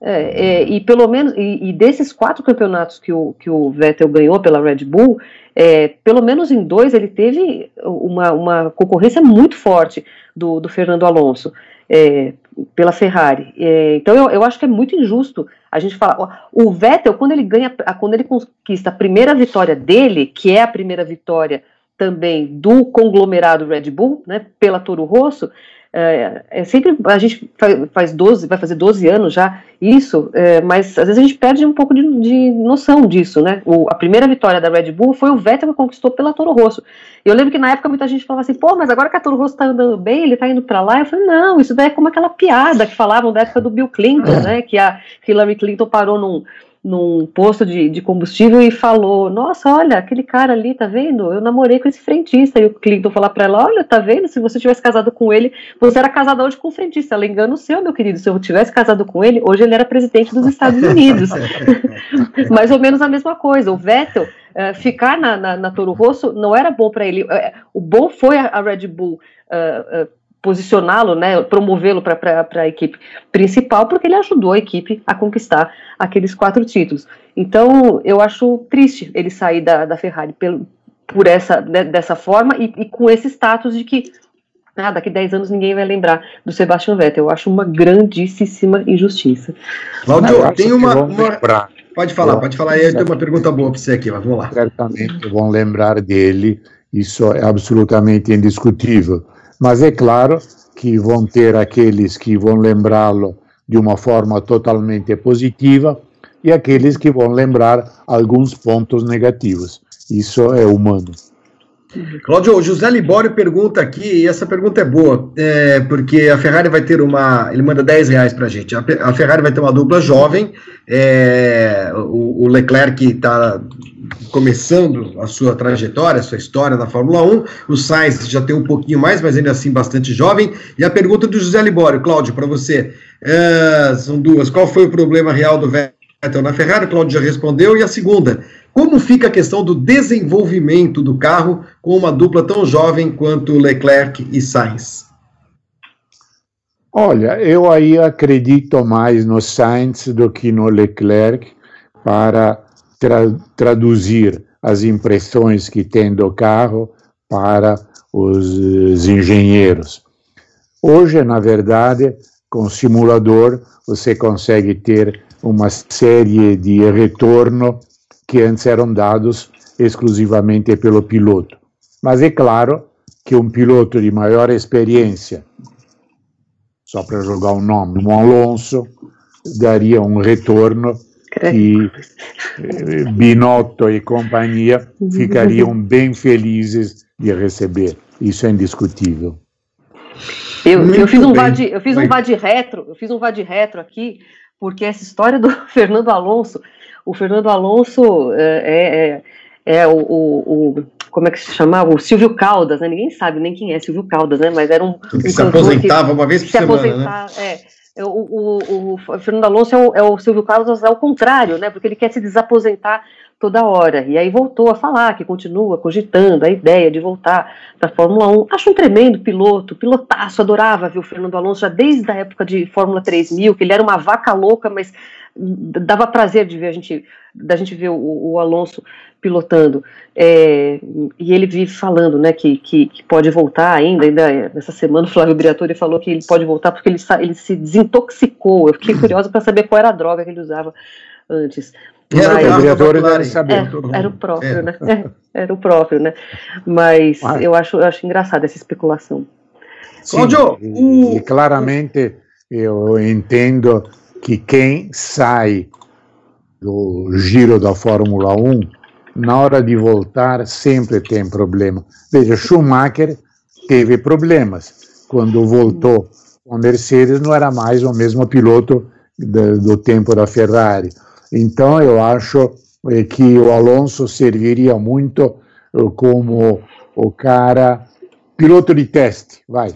É, é, e pelo menos, e, e, desses quatro campeonatos que o, que o Vettel ganhou pela Red Bull, é, pelo menos em dois ele teve uma, uma concorrência muito forte do, do Fernando Alonso é, pela Ferrari. É, então eu, eu acho que é muito injusto a gente falar. O Vettel, quando ele ganha, quando ele conquista a primeira vitória dele, que é a primeira vitória também do conglomerado Red Bull, né, pela Toro Rosso, é, é, sempre a gente faz 12, vai fazer 12 anos já isso, é, mas às vezes a gente perde um pouco de, de noção disso, né? O, a primeira vitória da Red Bull foi o Vettel que conquistou pela Toro Rosso. Eu lembro que na época muita gente falava assim, pô, mas agora que a Toro Rosso tá andando bem, ele tá indo para lá. Eu falei, não, isso daí é como aquela piada que falavam da época do Bill Clinton, (clears throat) né? Que a Hillary Clinton parou num, num posto de, de, combustível e falou: Nossa, olha, aquele cara ali, tá vendo? Eu namorei com esse frentista. E o Clinton falou para ela: Olha, tá vendo? Se você tivesse casado com ele, você era casada hoje com o frentista. Ela engana o seu, meu querido. Se eu tivesse casado com ele, hoje ele era presidente dos Estados Unidos. (laughs) Mais ou menos a mesma coisa. O Vettel. Uh, ficar na, na, na, Toro Rosso não era bom para ele. Uh, o bom foi a, a Red Bull uh, posicioná-lo, né, promovê-lo para a equipe principal, porque ele ajudou a equipe a conquistar aqueles quatro títulos. Então, eu acho triste ele sair da, da Ferrari pelo, por essa, né, dessa forma e, e, com esse status de que ah, daqui 10 anos ninguém vai lembrar do Sebastian Vettel. Eu acho uma grandíssima injustiça. Cláudio, tem uma, uma... Pode falar, pode falar. Eu tenho uma pergunta boa para você aqui, mas vamos lá. Certamente vão lembrar dele, isso é absolutamente indiscutível mas é claro que vão ter aqueles que vão lembrá-lo de uma forma totalmente positiva e aqueles que vão lembrar alguns pontos negativos. Isso é humano. Cláudio, José Libório pergunta aqui, e essa pergunta é boa, é, porque a Ferrari vai ter uma. Ele manda 10 reais para a gente. A Ferrari vai ter uma dupla jovem, é, o, o Leclerc está começando a sua trajetória, a sua história na Fórmula 1. O Sainz já tem um pouquinho mais, mas ainda assim bastante jovem. E a pergunta do José Libório, Cláudio, para você. É, são duas. Qual foi o problema real do Vettel na Ferrari? O Cláudio já respondeu. E a segunda, como fica a questão do desenvolvimento do carro com uma dupla tão jovem quanto Leclerc e Sainz? Olha, eu aí acredito mais no Sainz do que no Leclerc para tra traduzir as impressões que tem do carro para os, os engenheiros. Hoje, na verdade, com simulador, você consegue ter uma série de retorno que antes eram dados exclusivamente pelo piloto. Mas é claro que um piloto de maior experiência, só para jogar um nome, um Alonso, daria um retorno que Binotto e companhia ficariam bem felizes de receber. Isso é indiscutível. Eu, eu fiz um VAD, eu fiz um VAD retro, eu fiz um VAD retro aqui, porque essa história do (laughs) Fernando Alonso, o Fernando Alonso é, é, é, é o, o, o, como é que se chamava? O Silvio Caldas, né? Ninguém sabe nem quem é Silvio Caldas, né? Mas era um. um que se aposentava que, uma vez por se semana, né? É, o, o, o, Fernando Alonso é o, é o Silvio Carlos ao contrário, né? Porque ele quer se desaposentar toda hora. E aí voltou a falar que continua cogitando a ideia de voltar para a Fórmula 1. Acho um tremendo piloto, pilotaço, adorava ver o Fernando Alonso já desde a época de Fórmula 3000, que ele era uma vaca louca, mas dava prazer de ver a gente, da gente ver o, o Alonso pilotando. É, e ele vive falando, né, que, que, que, pode voltar ainda, ainda nessa semana o Flávio Briatore falou que ele pode voltar porque ele, ele se desintoxicou. Eu fiquei curiosa para saber qual era a droga que ele usava antes. Era, Mas, o Briatore deve saber. É, era o próprio, é. né? É, era o próprio, né? Mas eu acho, eu acho engraçada essa especulação. Sim, Cláudio, e, e claramente eu entendo que quem sai do giro da Fórmula 1, na hora de voltar, sempre tem problema. Veja, Schumacher teve problemas. Quando voltou com a Mercedes, não era mais o mesmo piloto do, do tempo da Ferrari. Então, eu acho eh, que o Alonso serviria muito eh, como o cara piloto de teste, vai,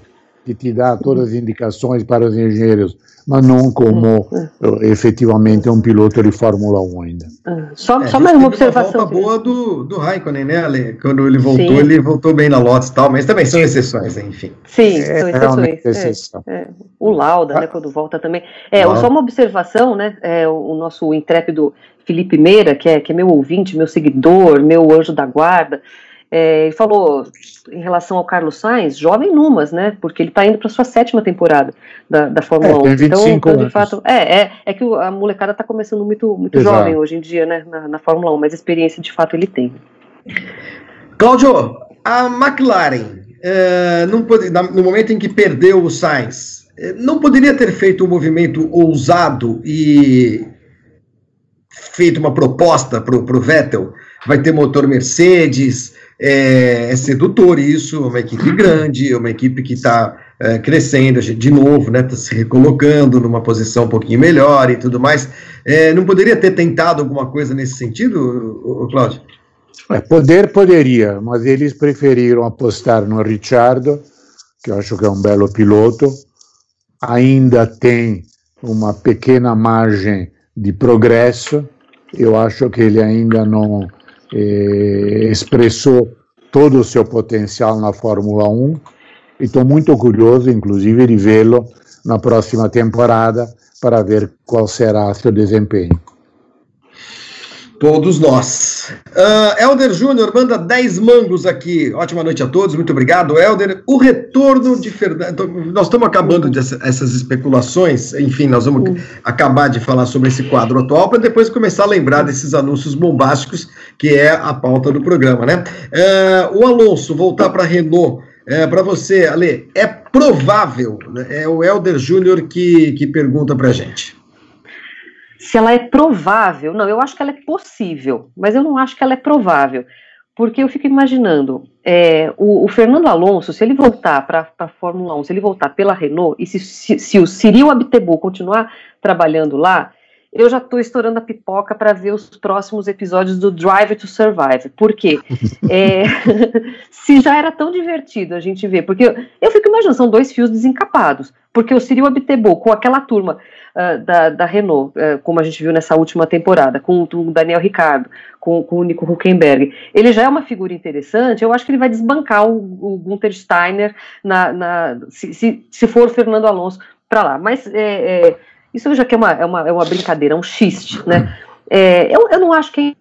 que te dá todas as indicações para os engenheiros, mas não como uh, efetivamente um piloto de Fórmula 1 ainda. Ah, só, é, só mais uma observação. Uma volta boa do, do Raikkonen, né, Ale? Quando ele voltou, Sim. ele voltou bem na Lotus e tal, mas também são exceções, enfim. Sim, é, são exceções. É, exceção. É, o Lauda, né, ah. quando volta também. É, Lauda. só uma observação, né, é, o nosso intrépido Felipe Meira, que é, que é meu ouvinte, meu seguidor, meu anjo da guarda, é, ele falou em relação ao Carlos Sainz, jovem numas, né? Porque ele está indo para sua sétima temporada da, da Fórmula é, 1. Então, então, de fato, é, é, é que a molecada está começando muito, muito jovem hoje em dia, né? Na, na Fórmula 1, mas experiência de fato ele tem. Cláudio, a McLaren, é, pode, no momento em que perdeu o Sainz, é, não poderia ter feito um movimento ousado e feito uma proposta para o Vettel? Vai ter motor Mercedes, é, é sedutor isso, é uma equipe grande, é uma equipe que está é, crescendo, de novo, né, está se recolocando numa posição um pouquinho melhor e tudo mais. É, não poderia ter tentado alguma coisa nesse sentido, Cláudio? É, poder poderia, mas eles preferiram apostar no Ricciardo, que eu acho que é um belo piloto, ainda tem uma pequena margem de progresso, eu acho que ele ainda não expressou todo o seu potencial na Fórmula 1 e estou muito curioso, inclusive, de vê-lo na próxima temporada para ver qual será seu desempenho. Todos nós. Uh, Helder Júnior manda 10 mangos aqui. Ótima noite a todos, muito obrigado, Helder. O retorno de Fernando. Então, nós estamos acabando dessas especulações, enfim, nós vamos uhum. acabar de falar sobre esse quadro atual para depois começar a lembrar desses anúncios bombásticos, que é a pauta do programa, né? Uh, o Alonso voltar para a Renault. É, para você, Ale, é provável, né? é o Helder Júnior que, que pergunta para a gente se ela é provável. Não, eu acho que ela é possível, mas eu não acho que ela é provável. Porque eu fico imaginando, é, o, o, Fernando Alonso, se ele voltar para a Fórmula 1, se ele voltar pela Renault, e se, se, se o Cyril Abiteboul continuar trabalhando lá, eu já estou estourando a pipoca para ver os próximos episódios do Drive to Survive. Por quê? (laughs) É, (laughs) se já era tão divertido a gente ver, porque eu, eu, fico imaginando, são dois fios desencapados, porque o Cyril Abiteboul com aquela turma uh, da, da, Renault, uh, como a gente viu nessa última temporada, com, com o Daniel Ricardo, com, com, o Nico Huckenberg, ele já é uma figura interessante, eu acho que ele vai desbancar o, o Gunther Steiner na, na se, se, se, for o Fernando Alonso para lá. Mas é, é isso já que é uma, é uma, é uma brincadeira, é um xiste, né? É, eu, eu não acho que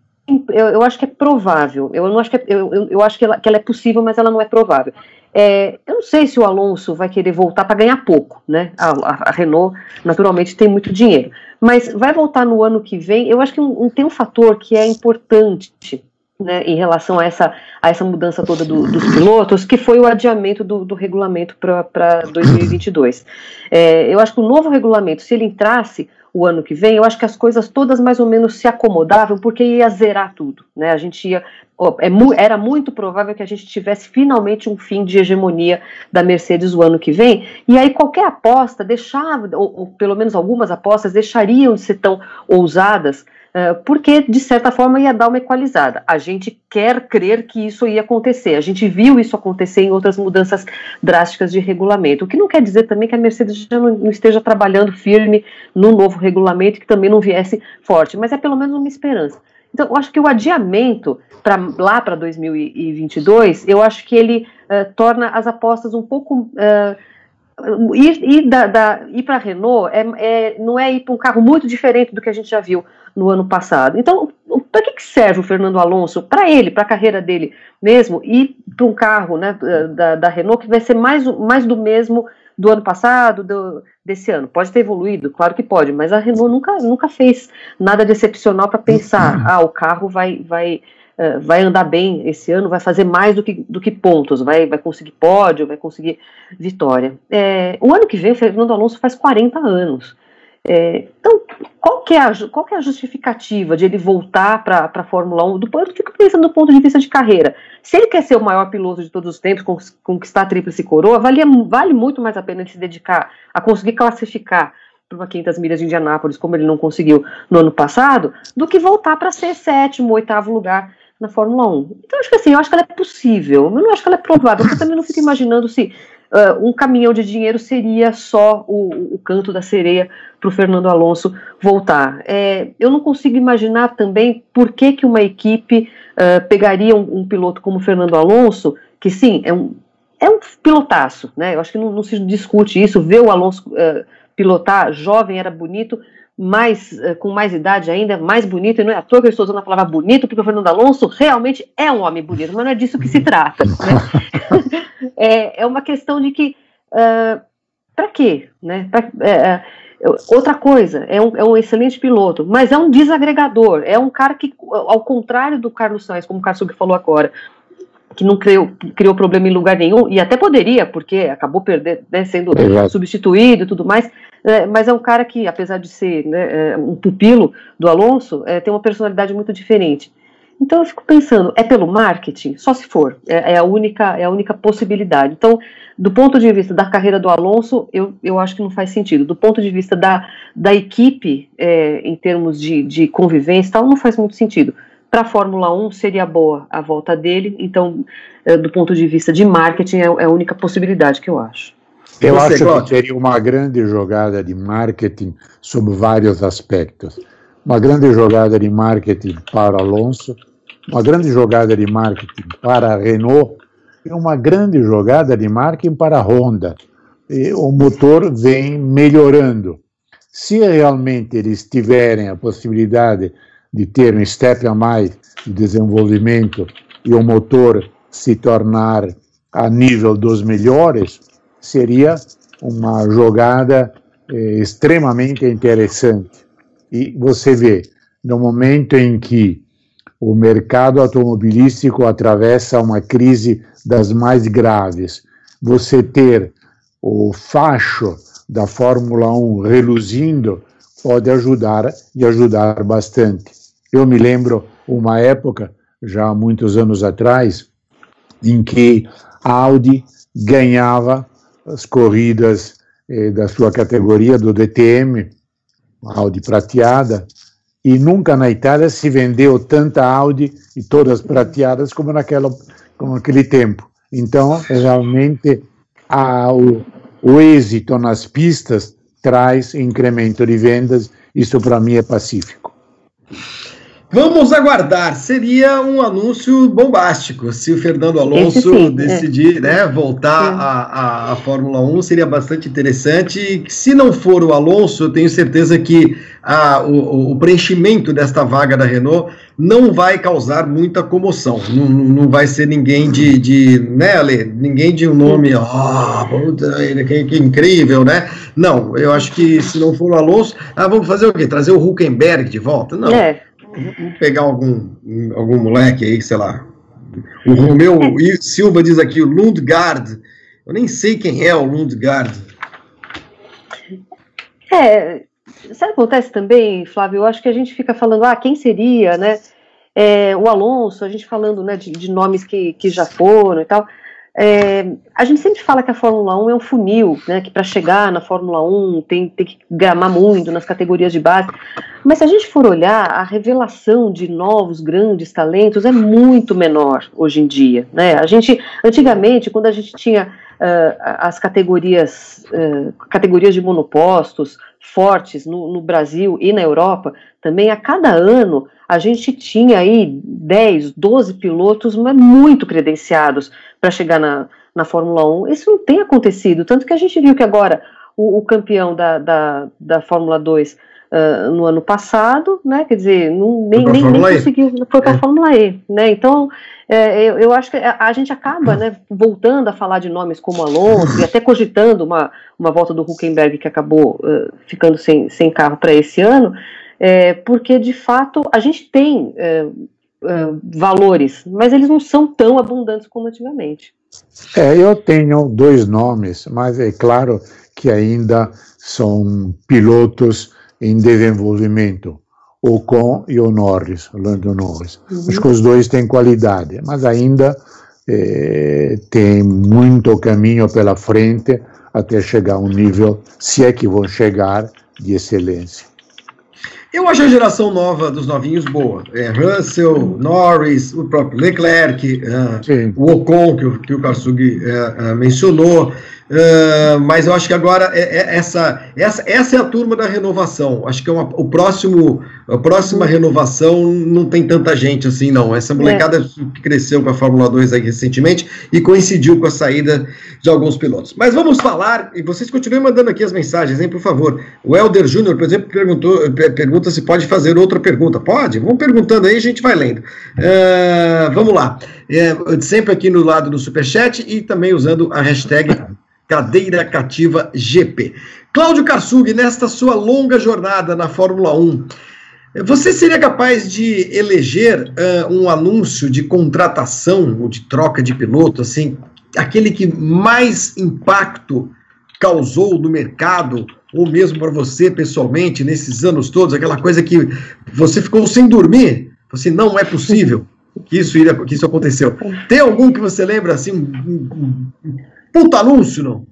eu, eu, acho que é provável. Eu não acho que é, eu, eu, eu, acho que ela, que ela é possível, mas ela não é provável. É, eu não sei se o Alonso vai querer voltar para ganhar pouco, né? A, a, a, Renault, naturalmente, tem muito dinheiro. Mas vai voltar no ano que vem. Eu acho que um, um, tem um fator que é importante né, em relação a essa, a essa mudança toda do, dos pilotos, que foi o adiamento do, do regulamento para 2022. (coughs) É, eu acho que o novo regulamento, se ele entrasse o ano que vem, eu acho que as coisas todas mais ou menos se acomodavam, porque ia zerar tudo. Né? A gente ia. É, era muito provável que a gente tivesse finalmente um fim de hegemonia da Mercedes o ano que vem, e aí qualquer aposta deixava, ou, ou pelo menos algumas apostas, deixariam de ser tão ousadas porque, de certa forma, ia dar uma equalizada. A gente quer crer que isso ia acontecer. A gente viu isso acontecer em outras mudanças drásticas de regulamento. O que não quer dizer também que a Mercedes já não esteja trabalhando firme no novo regulamento, que também não viesse forte, mas é pelo menos uma esperança. Então, eu acho que o adiamento para lá para 2022, eu acho que ele uh, torna as apostas um pouco. Uh, ir, ir, ir para a Renault é, é, não é ir para um carro muito diferente do que a gente já viu no ano passado. Então, para que, que serve o Fernando Alonso? Para ele, para a carreira dele mesmo, e para um carro né, da, da, Renault que vai ser mais, mais do mesmo do ano passado, do, desse ano. Pode ter evoluído, claro que pode, mas a Renault nunca, nunca fez nada de excepcional para pensar, ah, o carro vai, vai, uh, vai andar bem esse ano, vai fazer mais do que, do que pontos, vai, vai conseguir pódio, vai conseguir vitória. É, o ano que vem, Fernando Alonso faz 40 anos. É, então, qual que, é a, qual que é a justificativa de ele voltar para a Fórmula 1? Do, eu fico pensando do ponto de vista de carreira. Se ele quer ser o maior piloto de todos os tempos, conquistar a tríplice coroa, vale, vale muito mais a pena ele se dedicar a conseguir classificar para uma 500 milhas de Indianápolis, como ele não conseguiu no ano passado, do que voltar para ser sétimo, oitavo lugar na Fórmula 1. Então, acho que assim, eu acho que ela é possível, eu não acho que ela é provável, eu também não fico imaginando se uh, um caminhão de dinheiro seria só o, o canto da sereia para o Fernando Alonso voltar. É, eu não consigo imaginar também por que, que uma equipe uh, pegaria um, um, piloto como Fernando Alonso, que sim, é um, é um pilotaço, né? Eu acho que não, não se discute isso, ver o Alonso uh, pilotar, jovem, era bonito, mais, uh, com mais idade ainda, mais bonito, e não é à toa que eu estou usando a palavra bonito, porque o Fernando Alonso realmente é um homem bonito, mas não é disso que se trata. Né? (laughs) é, é uma questão de que, uh, para quê? Né? Pra, é, outra coisa, é um, é um excelente piloto, mas é um desagregador, é um cara que, ao contrário do Carlos Sainz, como o Carlos falou agora, que não criou, criou problema em lugar nenhum, e até poderia, porque acabou perdendo, né, sendo Exato. substituído e tudo mais, é, mas é um cara que, apesar de ser né, é, um pupilo do Alonso, é, tem uma personalidade muito diferente. Então eu fico pensando, é pelo marketing? Só se for, é, é, a única, é a única possibilidade. Então, do ponto de vista da carreira do Alonso, eu, eu acho que não faz sentido. Do ponto de vista da, da equipe, é, em termos de, de convivência tal, não faz muito sentido. Para a Fórmula 1 seria boa a volta dele, então, é, do ponto de vista de marketing, é, é a única possibilidade que eu acho. Eu Você acho gosta? que seria uma grande jogada de marketing sob vários aspectos. Uma grande jogada de marketing para Alonso, uma grande jogada de marketing para Renault e uma grande jogada de marketing para Honda. E o motor vem melhorando. Se realmente eles tiverem a possibilidade de ter um step a mais de desenvolvimento e o motor se tornar a nível dos melhores, seria uma jogada eh, extremamente interessante. E você vê, no momento em que o mercado automobilístico atravessa uma crise das mais graves, você ter o facho da Fórmula 1 reluzindo pode ajudar e ajudar bastante. Eu me lembro uma época, já há muitos anos atrás, em que a Audi ganhava as corridas eh, da sua categoria do DTM, Audi prateada, e nunca na Itália se vendeu tanta Audi e todas prateadas como naquela como naquele tempo. Então, realmente, a, o, o êxito nas pistas traz incremento de vendas. Isso para mim é pacífico. Vamos aguardar. Seria um anúncio bombástico se o Fernando Alonso sim, é. decidir é. né, voltar à, à, Fórmula 1. Seria bastante interessante. Se não for o Alonso, eu tenho certeza que a, o, o, preenchimento desta vaga da Renault não vai causar muita comoção. Não, não vai ser ninguém de, de né, Ale? Ninguém de um nome, oh, que, que incrível, né? Não, eu acho que se não for o Alonso, ah, vamos fazer o quê? Trazer o Huckenberg de volta? Não. É. Vamos pegar algum, algum moleque aí, sei lá. O Romeu Silva diz aqui, o Lundgaard. Eu nem sei quem é o Lundgaard. É, sabe o que acontece também, Flávio? Eu acho que a gente fica falando, ah, quem seria, né? É, o Alonso, a gente falando né, de, de nomes que, que já foram e tal. É, a gente sempre fala que a Fórmula 1 é um funil, né, que para chegar na Fórmula 1 tem, tem que gramar muito nas categorias de base. Mas se a gente for olhar, a revelação de novos grandes talentos é muito menor hoje em dia. Né? A gente, antigamente, quando a gente tinha uh, as categorias, uh, categorias de monopostos fortes no, no Brasil e na Europa, também a cada ano a gente tinha aí 10, 12 pilotos mas muito credenciados para chegar na, na Fórmula 1. Isso não tem acontecido, tanto que a gente viu que agora o, o campeão da, da, da Fórmula 2 uh, no ano passado, né, quer dizer, não, nem, nem, nem conseguiu, foi para a é. Fórmula E, né, então é, eu, eu, acho que a, a, gente acaba, né, voltando a falar de nomes como Alonso e até cogitando uma, uma volta do Huckenberg que acabou uh, ficando sem, sem carro para esse ano, é, porque de fato a gente tem é, é, valores, mas eles não são tão abundantes como antigamente. É, eu tenho dois nomes, mas é claro que ainda são pilotos em desenvolvimento, o Ocon e o Norris, o Lando Norris. Uhum. Acho que os dois têm qualidade, mas ainda é, tem muito caminho pela frente até chegar a um nível, se é que vão chegar, de excelência. Eu acho a geração nova dos novinhos boa. É Russell, Norris, o próprio Leclerc, uh, o Ocon, que o, que o Karsug uh, uh, mencionou. Uh, mas eu acho que agora é, é essa, essa, essa é a turma da renovação. Acho que é uma, o próximo, a próxima renovação não tem tanta gente assim, não. Essa molecada é. que cresceu com a Fórmula 2 aí recentemente e coincidiu com a saída de alguns pilotos. Mas vamos falar, e vocês continuem mandando aqui as mensagens, hein, por favor. O Helder Júnior, por exemplo, perguntou, pergunta se pode fazer outra pergunta. Pode? Vamos perguntando aí, a gente vai lendo. Uh, vamos lá. É, sempre aqui no lado do Superchat e também usando a hashtag Cadeira Cativa GP. Cláudio Karsug, nesta sua longa jornada na Fórmula 1, você seria capaz de eleger uh, um anúncio de contratação ou de troca de piloto, assim, aquele que mais impacto causou no mercado, ou mesmo para você pessoalmente, nesses anos todos, aquela coisa que você ficou sem dormir? Você não é possível que isso, iria, que isso aconteceu. (laughs) Tem algum que você lembra assim, um, um, puta anúncio, não?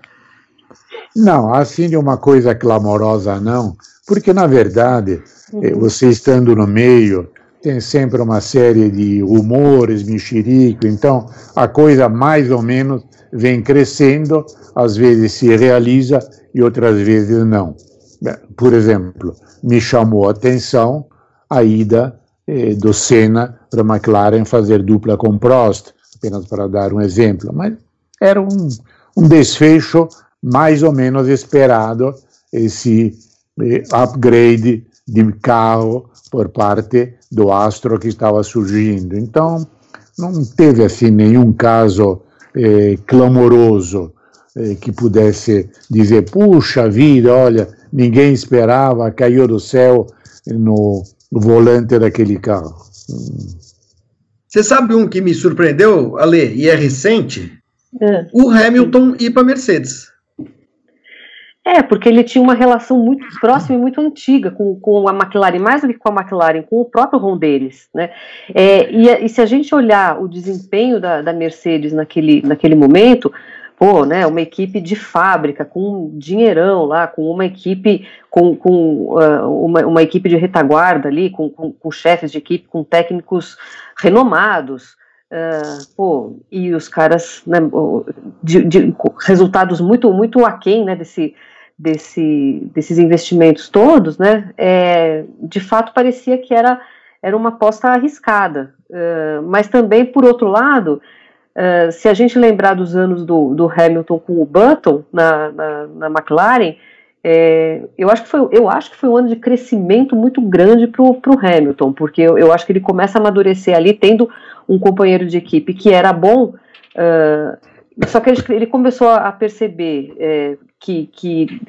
Não, assim de uma coisa clamorosa, não, porque na verdade, eh, uhum. você estando no meio, tem sempre uma série de rumores, mexerico, então a coisa mais ou menos vem crescendo, às vezes se realiza e outras vezes não. Por exemplo, me chamou a atenção a ida eh, do Senna para a McLaren fazer dupla com Prost, apenas para dar um exemplo, mas era um, um desfecho mais ou menos esperado esse eh, upgrade de carro por parte do astro que estava surgindo. Então, não teve assim nenhum caso eh, clamoroso eh, que pudesse dizer, puxa vida, olha, ninguém esperava, caiu do céu no, no volante daquele carro. Você sabe um que me surpreendeu, Ale, e é recente? É. O Hamilton ir para Mercedes. É, porque ele tinha uma relação muito próxima e muito antiga com, com a McLaren, mais do que com a McLaren, com o próprio Ron deles, né? É, e, e, se a gente olhar o desempenho da, da, Mercedes naquele, naquele momento, pô, né, uma equipe de fábrica, com dinheirão lá, com uma equipe, com, com uh, uma, uma equipe de retaguarda ali, com, com, com chefes de equipe, com técnicos renomados, Uh, pô, e os caras, né, de, de, resultados muito, muito aquém, né, desse, desse, desses investimentos todos, né, é, de fato parecia que era, era uma aposta arriscada. Uh, mas também, por outro lado, uh, se a gente lembrar dos anos do, do Hamilton com o Button na, na, na McLaren, é, eu, acho que foi, eu acho que foi um ano de crescimento muito grande para o Hamilton, porque eu, eu, acho que ele começa a amadurecer ali, tendo um companheiro de equipe que era bom, uh, só que ele, ele começou a perceber é, que, que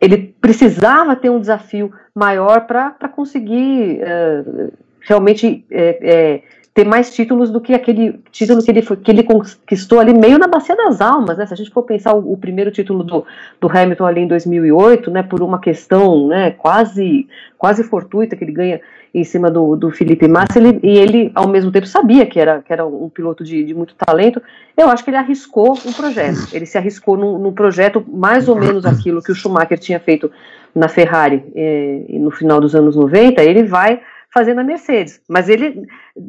ele precisava ter um desafio maior para conseguir uh, realmente é, é, ter mais títulos do que aquele título que ele, que ele conquistou ali meio na bacia das almas, né? Se a gente for pensar o, o, primeiro título do, do Hamilton ali em 2008, né, por uma questão, né, quase quase fortuita que ele ganha em cima do, do Felipe Massa, ele, e ele ao mesmo tempo sabia que era, que era um piloto de, de muito talento, eu acho que ele arriscou um projeto, ele se arriscou num, num projeto mais ou menos aquilo que o Schumacher tinha feito na Ferrari eh, no final dos anos 90, ele vai fazer na Mercedes. Mas ele,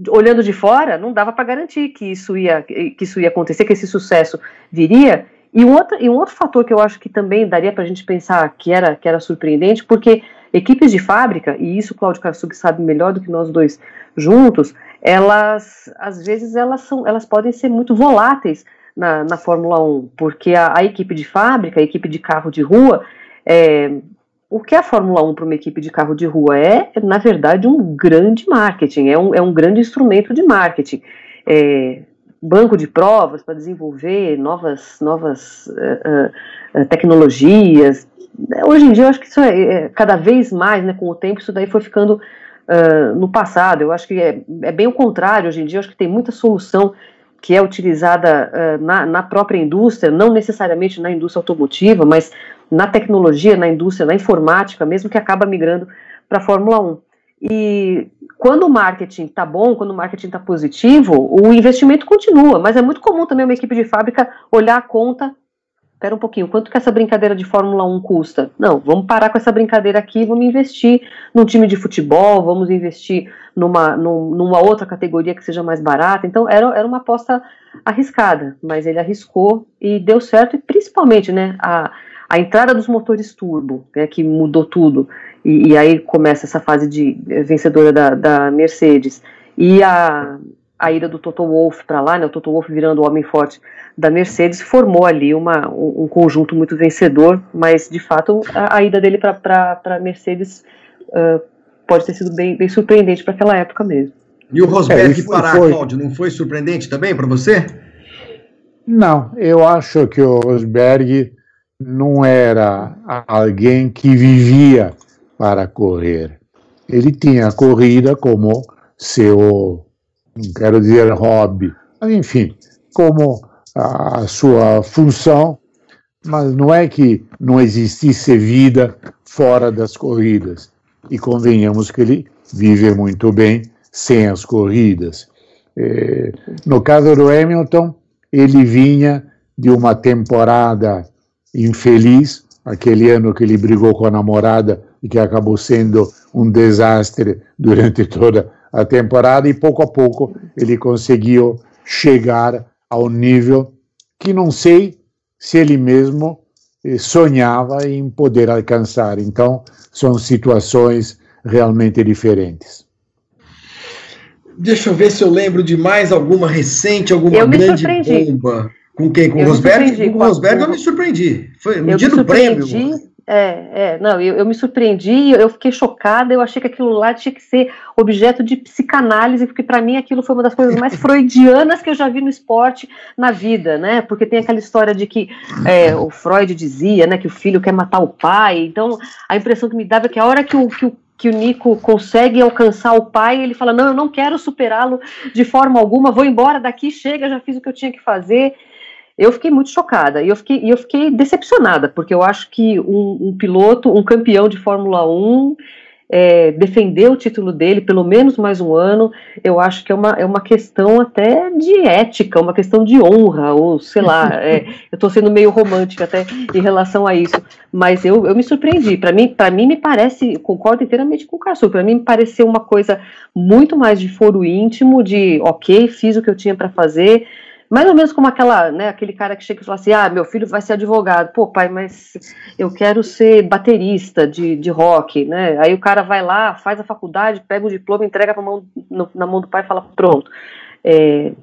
olhando de fora, não dava para garantir que isso, ia, que isso ia acontecer, que esse sucesso viria. E um outro, e um outro fator que eu acho que também daria para a gente pensar que era, que era surpreendente, porque equipes de fábrica, e isso o Claudio Karsug sabe melhor do que nós dois juntos, elas, às vezes, elas, são, elas podem ser muito voláteis na, na Fórmula 1, porque a, a equipe de fábrica, a equipe de carro de rua, é, o que é a Fórmula 1 para uma equipe de carro de rua é, na verdade, um grande marketing, é um, é um grande instrumento de marketing. É, banco de provas para desenvolver novas, novas uh, uh, tecnologias. Hoje em dia, eu acho que isso é, é, cada vez mais, né, com o tempo, isso daí foi ficando uh, no passado. Eu acho que é, é, bem o contrário. Hoje em dia, eu acho que tem muita solução que é utilizada na, na própria indústria, não necessariamente na indústria automotiva, mas na tecnologia, na indústria, na informática, mesmo que acaba migrando para a Fórmula 1. E quando o marketing está bom, quando o marketing está positivo, o investimento continua, mas é muito comum também uma equipe de fábrica olhar a conta Pera um pouquinho, quanto que essa brincadeira de Fórmula 1 custa? Não, vamos parar com essa brincadeira aqui, vamos investir num time de futebol, vamos investir numa, numa outra categoria que seja mais barata. Então era, era uma aposta arriscada, mas ele arriscou e deu certo, e principalmente né, a, a entrada dos motores turbo, né, que mudou tudo, e, e, aí começa essa fase de vencedora da, da Mercedes, e a, a ida do Toto Wolff para lá, né, o Toto Wolff virando o homem forte da Mercedes, formou ali uma, um, um conjunto muito vencedor, mas de fato a, a ida dele para a Mercedes uh, pode ter sido bem, bem surpreendente para aquela época mesmo. E o Rosberg é, parar, foi... Cláudio, não foi surpreendente também para você? Não, eu acho que o Rosberg não era alguém que vivia para correr. Ele tinha a corrida como seu, não quero dizer hobby, mas enfim, como a sua função, mas não é que não existisse vida fora das corridas. E convenhamos que ele vive muito bem sem as corridas. É, no caso do Hamilton, ele vinha de uma temporada infeliz, aquele ano que ele brigou com a namorada e que acabou sendo um desastre durante toda a temporada, e pouco a pouco ele conseguiu chegar ao nível que não sei se ele mesmo eh, sonhava em poder alcançar. Então, são situações realmente diferentes. Deixa eu ver se eu lembro de mais alguma recente, alguma eu grande bomba. Com quem? Com o Rosberg? Com o Rosberg eu me surpreendi. Foi no eu dia do prêmio. É, é, não, eu, eu me surpreendi, eu fiquei chocada, eu achei que aquilo lá tinha que ser objeto de psicanálise, porque para mim aquilo foi uma das coisas mais (laughs) freudianas que eu já vi no esporte na vida, né? Porque tem aquela história de que é, o Freud dizia, né, que o filho quer matar o pai, então a impressão que me dava é que a hora que o, que o que o Nico consegue alcançar o pai, ele fala: Não, eu não quero superá-lo de forma alguma, vou embora daqui, chega, já fiz o que eu tinha que fazer. Eu fiquei muito chocada e eu fiquei, eu fiquei decepcionada, porque eu acho que um, um piloto, um campeão de Fórmula 1, é, defender o título dele pelo menos mais um ano, eu acho que é uma, é uma questão até de ética, uma questão de honra, ou sei lá, (laughs) é, eu estou sendo meio romântica até em relação a isso, mas eu, eu me surpreendi. Para mim, para mim me parece, concordo inteiramente com o Carso, para mim me pareceu uma coisa muito mais de foro íntimo, de ok, fiz o que eu tinha para fazer, mais ou menos como aquela, né, aquele cara que chega e fala assim, ah, meu filho vai ser advogado. Pô, pai, mas eu quero ser baterista de, de rock, né? Aí o cara vai lá, faz a faculdade, pega o diploma, entrega pra mão, no, na mão do pai e fala, pronto. É,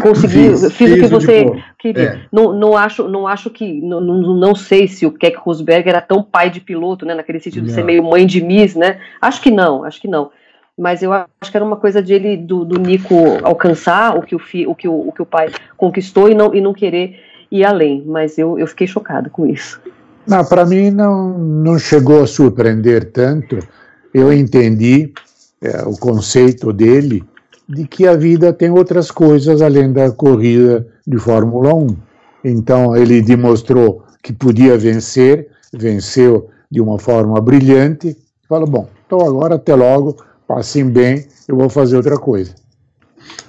consegui, fiz, fiz, o que você queria. É. Não, não, acho, não acho que, não, não sei se o Keck Rosberg era tão pai de piloto, né, naquele sentido não. de ser meio mãe de Miss, né? Acho que não, acho que não mas eu acho que era uma coisa de ele, do, do Nico alcançar o que o, fi, o, que o, o que o pai conquistou e não, e não querer ir além, mas eu, eu fiquei chocada com isso. Não, para mim não, não chegou a surpreender tanto. Eu entendi é, o conceito dele de que a vida tem outras coisas além da corrida de Fórmula 1. Então ele demonstrou que podia vencer, venceu de uma forma brilhante. Falou: bom, então agora até logo, passem bem, eu vou fazer outra coisa.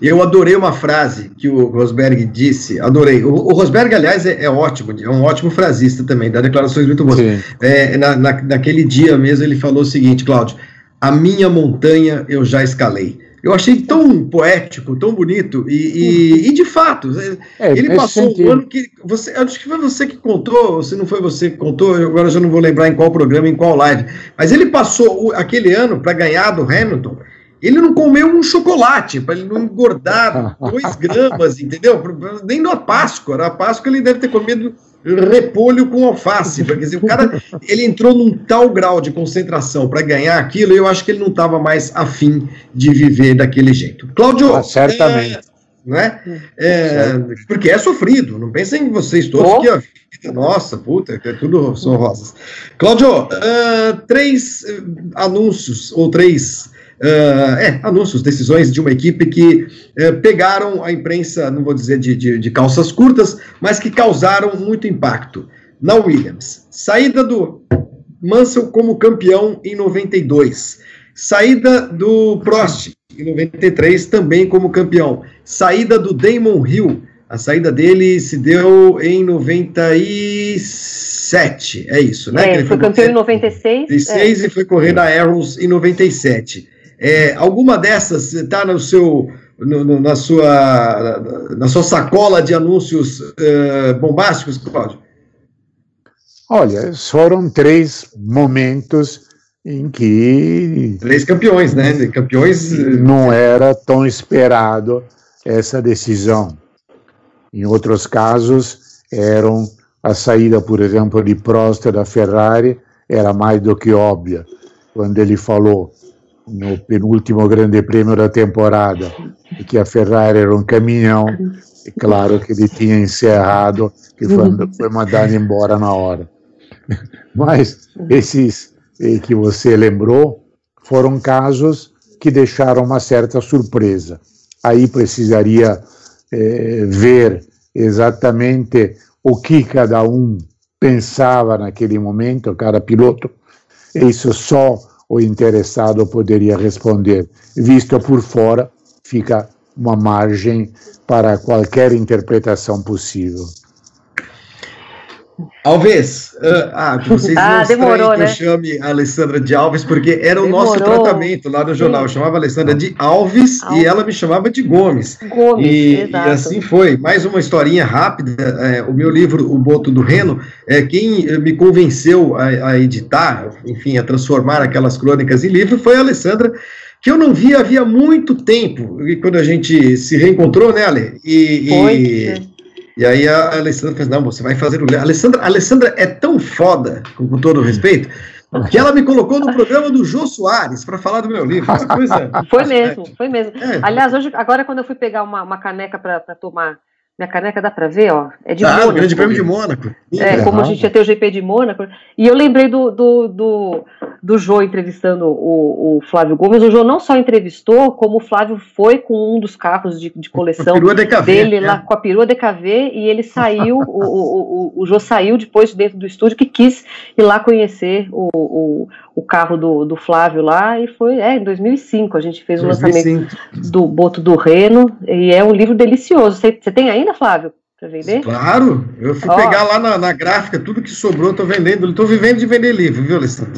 Eu adorei uma frase que o Rosberg disse, adorei. O, o Rosberg, aliás, é, é, ótimo, é um ótimo frasista também, dá declarações muito boas. É, na, na, naquele dia mesmo ele falou o seguinte, Cláudio, a minha montanha eu já escalei. Eu achei tão poético, tão bonito, e, e, e de fato, é, ele passou um ano que. Você, acho que foi você que contou, se não foi você que contou, agora já não vou lembrar em qual programa, em qual live, mas ele passou aquele ano para ganhar do Hamilton. Ele não comeu um chocolate para ele não engordar (laughs) dois gramas, entendeu? Nem na Páscoa. Na Páscoa ele deve ter comido repolho com alface. Porque dizer, o cara ele entrou num tal grau de concentração para ganhar aquilo, eu acho que ele não estava mais afim de viver daquele jeito. Cláudio. Ah, certamente. É, né? É, porque é sofrido, não pensem em vocês todos oh. que a vida, nossa, puta, é tudo são rosas. Cláudio, uh, três uh, anúncios, ou três uh, é, anúncios, decisões de uma equipe que uh, pegaram a imprensa, não vou dizer de, de, de, calças curtas, mas que causaram muito impacto. Na Williams, saída do Mansell como campeão em 92, saída do Prost em 93 também como campeão, saída do Damon Hill A saída dele se deu em 97, é isso, né? É, ele foi, foi campeão em 96. 96 é. e foi correr na Arrows em 97. É, alguma dessas está no seu, no, no, na, sua, na sua sacola de anúncios uh, bombásticos, Cláudio? Olha, foram três momentos em que. Três campeões, né? Campeões. Eh, não era tão esperado essa decisão. Em outros casos, eram a saída, por exemplo, de Prost da Ferrari era mais do que óbvia. Quando ele falou no penúltimo grande prêmio da temporada que a Ferrari era um caminhão, é claro que ele tinha encerrado, que foi, foi mandado embora na hora. (laughs) Mas esses que você lembrou foram casos que deixaram uma certa surpresa. Aí precisaria é, ver exatamente o que cada um pensava naquele momento, cada piloto. Isso só o interessado poderia responder. Visto por fora, fica uma margem para qualquer interpretação possível. Alves, uh, ah, vocês (laughs) ah, não demorou, que né? eu chame a Alessandra de Alves, porque era demorou. o nosso tratamento lá no jornal. Eu chamava a Alessandra de Alves, Alves. e ela me chamava de Gomes. Gomes, e, e assim foi. Mais uma historinha rápida. É, o meu livro, O Boto do Reno, é, quem me convenceu a, a, editar, enfim, a transformar aquelas crônicas em livro, foi a Alessandra, que eu não via havia muito tempo, e quando a gente se reencontrou, né, Ale? E, foi. E, e aí a Alessandra fez, não, você vai fazer o. A Alessandra, a Alessandra é tão foda, com, com todo o respeito, que ela me colocou no programa do Jô Soares para falar do meu livro. Coisa... (laughs) Foi mesmo, foi mesmo. É. Aliás, hoje, agora quando eu fui pegar uma, uma caneca para tomar minha caneca dá para ver, ó. É de ah, Mônaco. Grande Prêmio de Mônaco. É, como a gente ia ter o GP de Mônaco. E eu lembrei do, do, do, do Jô entrevistando o, o Flávio Gomes. O Jô não só entrevistou, como o Flávio foi com um dos carros de, de coleção dele é. lá com a perua DKV e ele saiu, o, o, o, o Jô saiu depois de dentro do estúdio que quis ir lá conhecer o, o, o carro do, do Flávio lá e foi é, em 2005 a gente fez 2005. o lançamento do Boto do Reno e é um livro delicioso. Você, você tem ainda, Flávio? Para vender? Claro, eu fui pegar lá na, na, gráfica, tudo que sobrou, estou vendendo. Estou vivendo de vender livro, viu, Alessandro?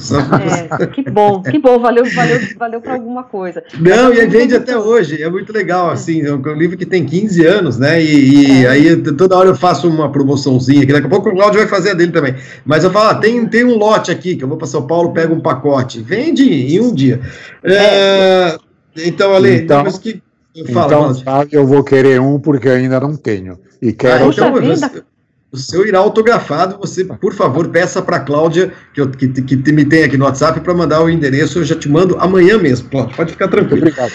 É, que bom, que bom, valeu, valeu, valeu para alguma coisa. (laughs) Não, e vende até hoje, é muito legal, assim, é um livro que tem 15 anos, né? E, e é. aí toda hora eu faço uma promoçãozinha, que daqui a pouco o Claudio vai fazer a dele também. Mas eu falo, ah, tem, tem um lote aqui, que eu vou para São Paulo, pego um pacote, vende em um dia. É, é. então, Ale, então, depois que. Fala, então, eu vou querer um porque ainda não tenho. E quero. Ah, então, você, o seu irá autografado, você, por favor, peça para a Cláudia, que, eu, que, que, me tem aqui no WhatsApp, para mandar o endereço, eu já te mando amanhã mesmo. Pode, pode ficar tranquilo. Obrigado.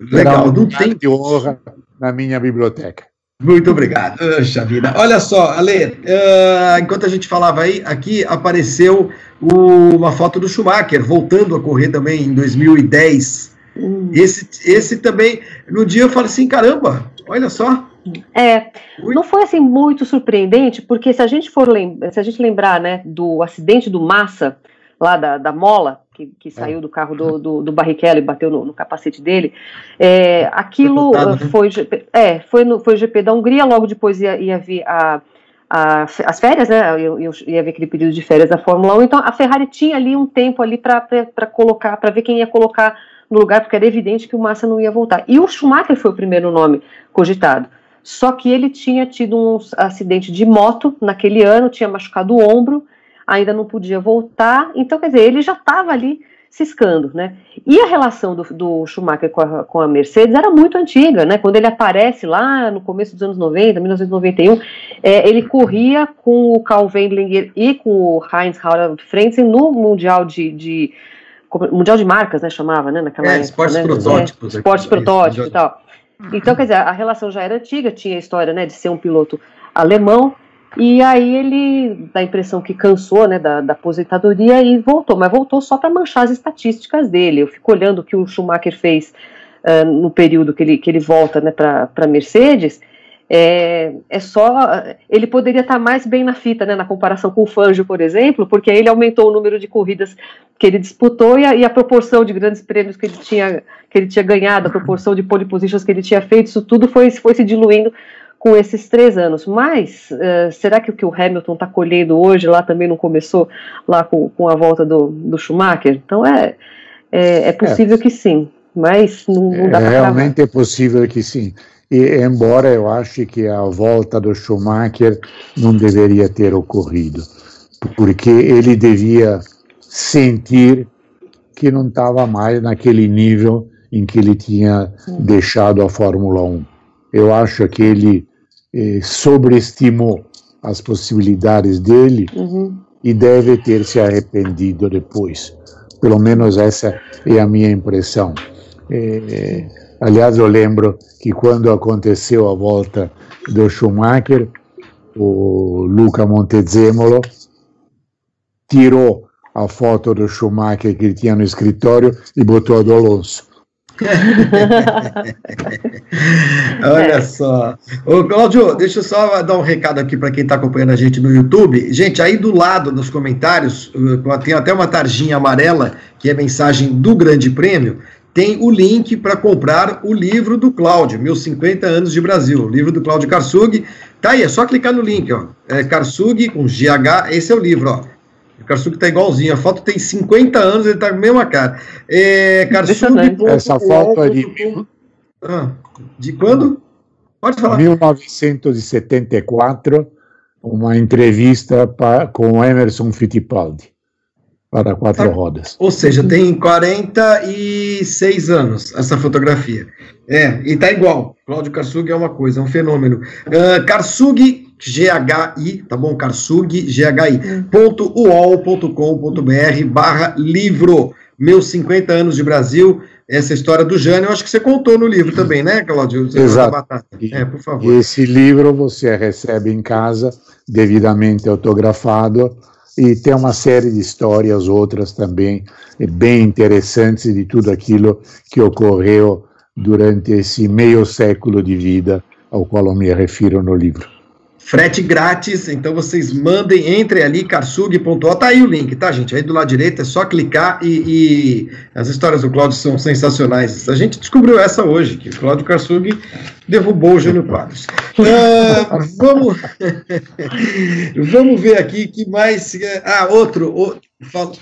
Legal, não tem. de honra na minha biblioteca. Muito obrigado. Poxa vida. Olha só, Ale, uh, enquanto a gente falava aí, aqui apareceu o, uma foto do Schumacher, voltando a correr também em 2010. Hum. Esse, esse também, no dia eu falei assim, caramba, olha só, é, não foi assim muito surpreendente, porque se a gente for se a gente lembrar, né, do acidente do Massa, lá da, da Mola, que, que saiu do carro do, do, do Barrichello e bateu no, no capacete dele, é, aquilo foi, né? é, foi, no, foi o GP da Hungria, logo depois ia, ia vir a, a, as férias, né, eu, eu ia ver aquele pedido de férias da Fórmula 1, então a Ferrari tinha ali um tempo ali para colocar, para ver quem ia colocar no lugar, porque era evidente que o Massa não ia voltar. E o Schumacher foi o primeiro nome cogitado. Só que ele tinha tido um acidente de moto naquele ano, tinha machucado o ombro, ainda não podia voltar. Então, quer dizer, ele já estava ali ciscando, né? E a relação do, do Schumacher com a, com a, Mercedes era muito antiga, né? Quando ele aparece lá no começo dos anos 90, 1991, é, ele corria com o Karl Wendlinger e com o Heinz Harald Frentzen no Mundial de, de Mundial de Marcas, né? Chamava, né? Naquela é, época, esportes né? protótipos. É, esportes protótipos e tal. Então, quer dizer, a relação já era antiga, tinha a história né, de ser um piloto alemão, e aí ele dá a impressão que cansou né, da, da aposentadoria e voltou, mas voltou só para manchar as estatísticas dele. Eu fico olhando o que o Schumacher fez uh, no período que ele, que ele volta né, para a Mercedes, é, é só. Ele poderia estar mais bem na fita, né, na comparação com o Fangio, por exemplo, porque ele aumentou o número de corridas que ele disputou e a, e a, proporção de grandes prêmios que ele tinha, que ele tinha ganhado, a proporção de pole positions que ele tinha feito, isso tudo foi, foi se diluindo com esses três anos. Mas uh, será que o que o Hamilton está colhendo hoje lá também não começou lá com, com a volta do, do Schumacher? Então é, é, é possível é. que sim, mas não, não dá para Realmente é possível que sim. E, embora eu ache que a volta do Schumacher não deveria ter ocorrido, porque ele devia sentir que não estava mais naquele nível em que ele tinha deixado a Fórmula 1. Eu acho que ele eh, sobreestimou as possibilidades dele uhum. e deve ter se arrependido depois. Pelo menos essa é a minha impressão. Eh, aliás, eu lembro que quando aconteceu a volta do Schumacher, o Luca Montezemolo tirou a foto do Schumacher que ele tinha no escritório e botou a do Alonso. (laughs) Olha é. só. Ô, Cláudio, deixa eu só dar um recado aqui para quem está acompanhando a gente no YouTube. Gente, aí do lado nos comentários, uh, tem até uma tarjinha amarela, que é mensagem do Grande Prêmio. Tem o link para comprar o livro do Cláudio, Meus 50 Anos de Brasil. O livro do Cláudio Karsug. Tá aí, é só clicar no link, ó. É Karsug com GH, esse é o livro, ó. O Karsug tá igualzinho. A foto tem 50 anos, ele tá com a mesma cara. É, Karsug. Essa foto é de. Ah, de quando? Pode falar. 1974, uma entrevista pra, com Emerson Fittipaldi para quatro tá. rodas. Ou seja, tem 46 anos essa fotografia. É, e tá igual. Cláudio Karsug é uma coisa, é um fenômeno. Uh, Karsug GHI, tá bom? Karsug, GHI, ponto uol.com.br barra livro, meus 50 anos de Brasil, essa história do Jânio, eu acho que você contou no livro também, né, Claudio? Exato. É, por favor. Esse livro você recebe em casa, devidamente autografado, e tem uma série de histórias, outras também, bem interessantes de tudo aquilo que ocorreu durante esse meio século de vida ao qual eu me refiro no livro. Frete grátis, então vocês mandem, entrem ali, carsug.o, tá aí o link, tá, gente? Aí do lado direito é só clicar e, e, as histórias do Cláudio são sensacionais. A gente descobriu essa hoje, que o Cláudio Karsug derrubou o Jânio Quadros. Uh, (laughs) vamos, (laughs) vamos ver aqui que mais. Ah, outro. outro fala,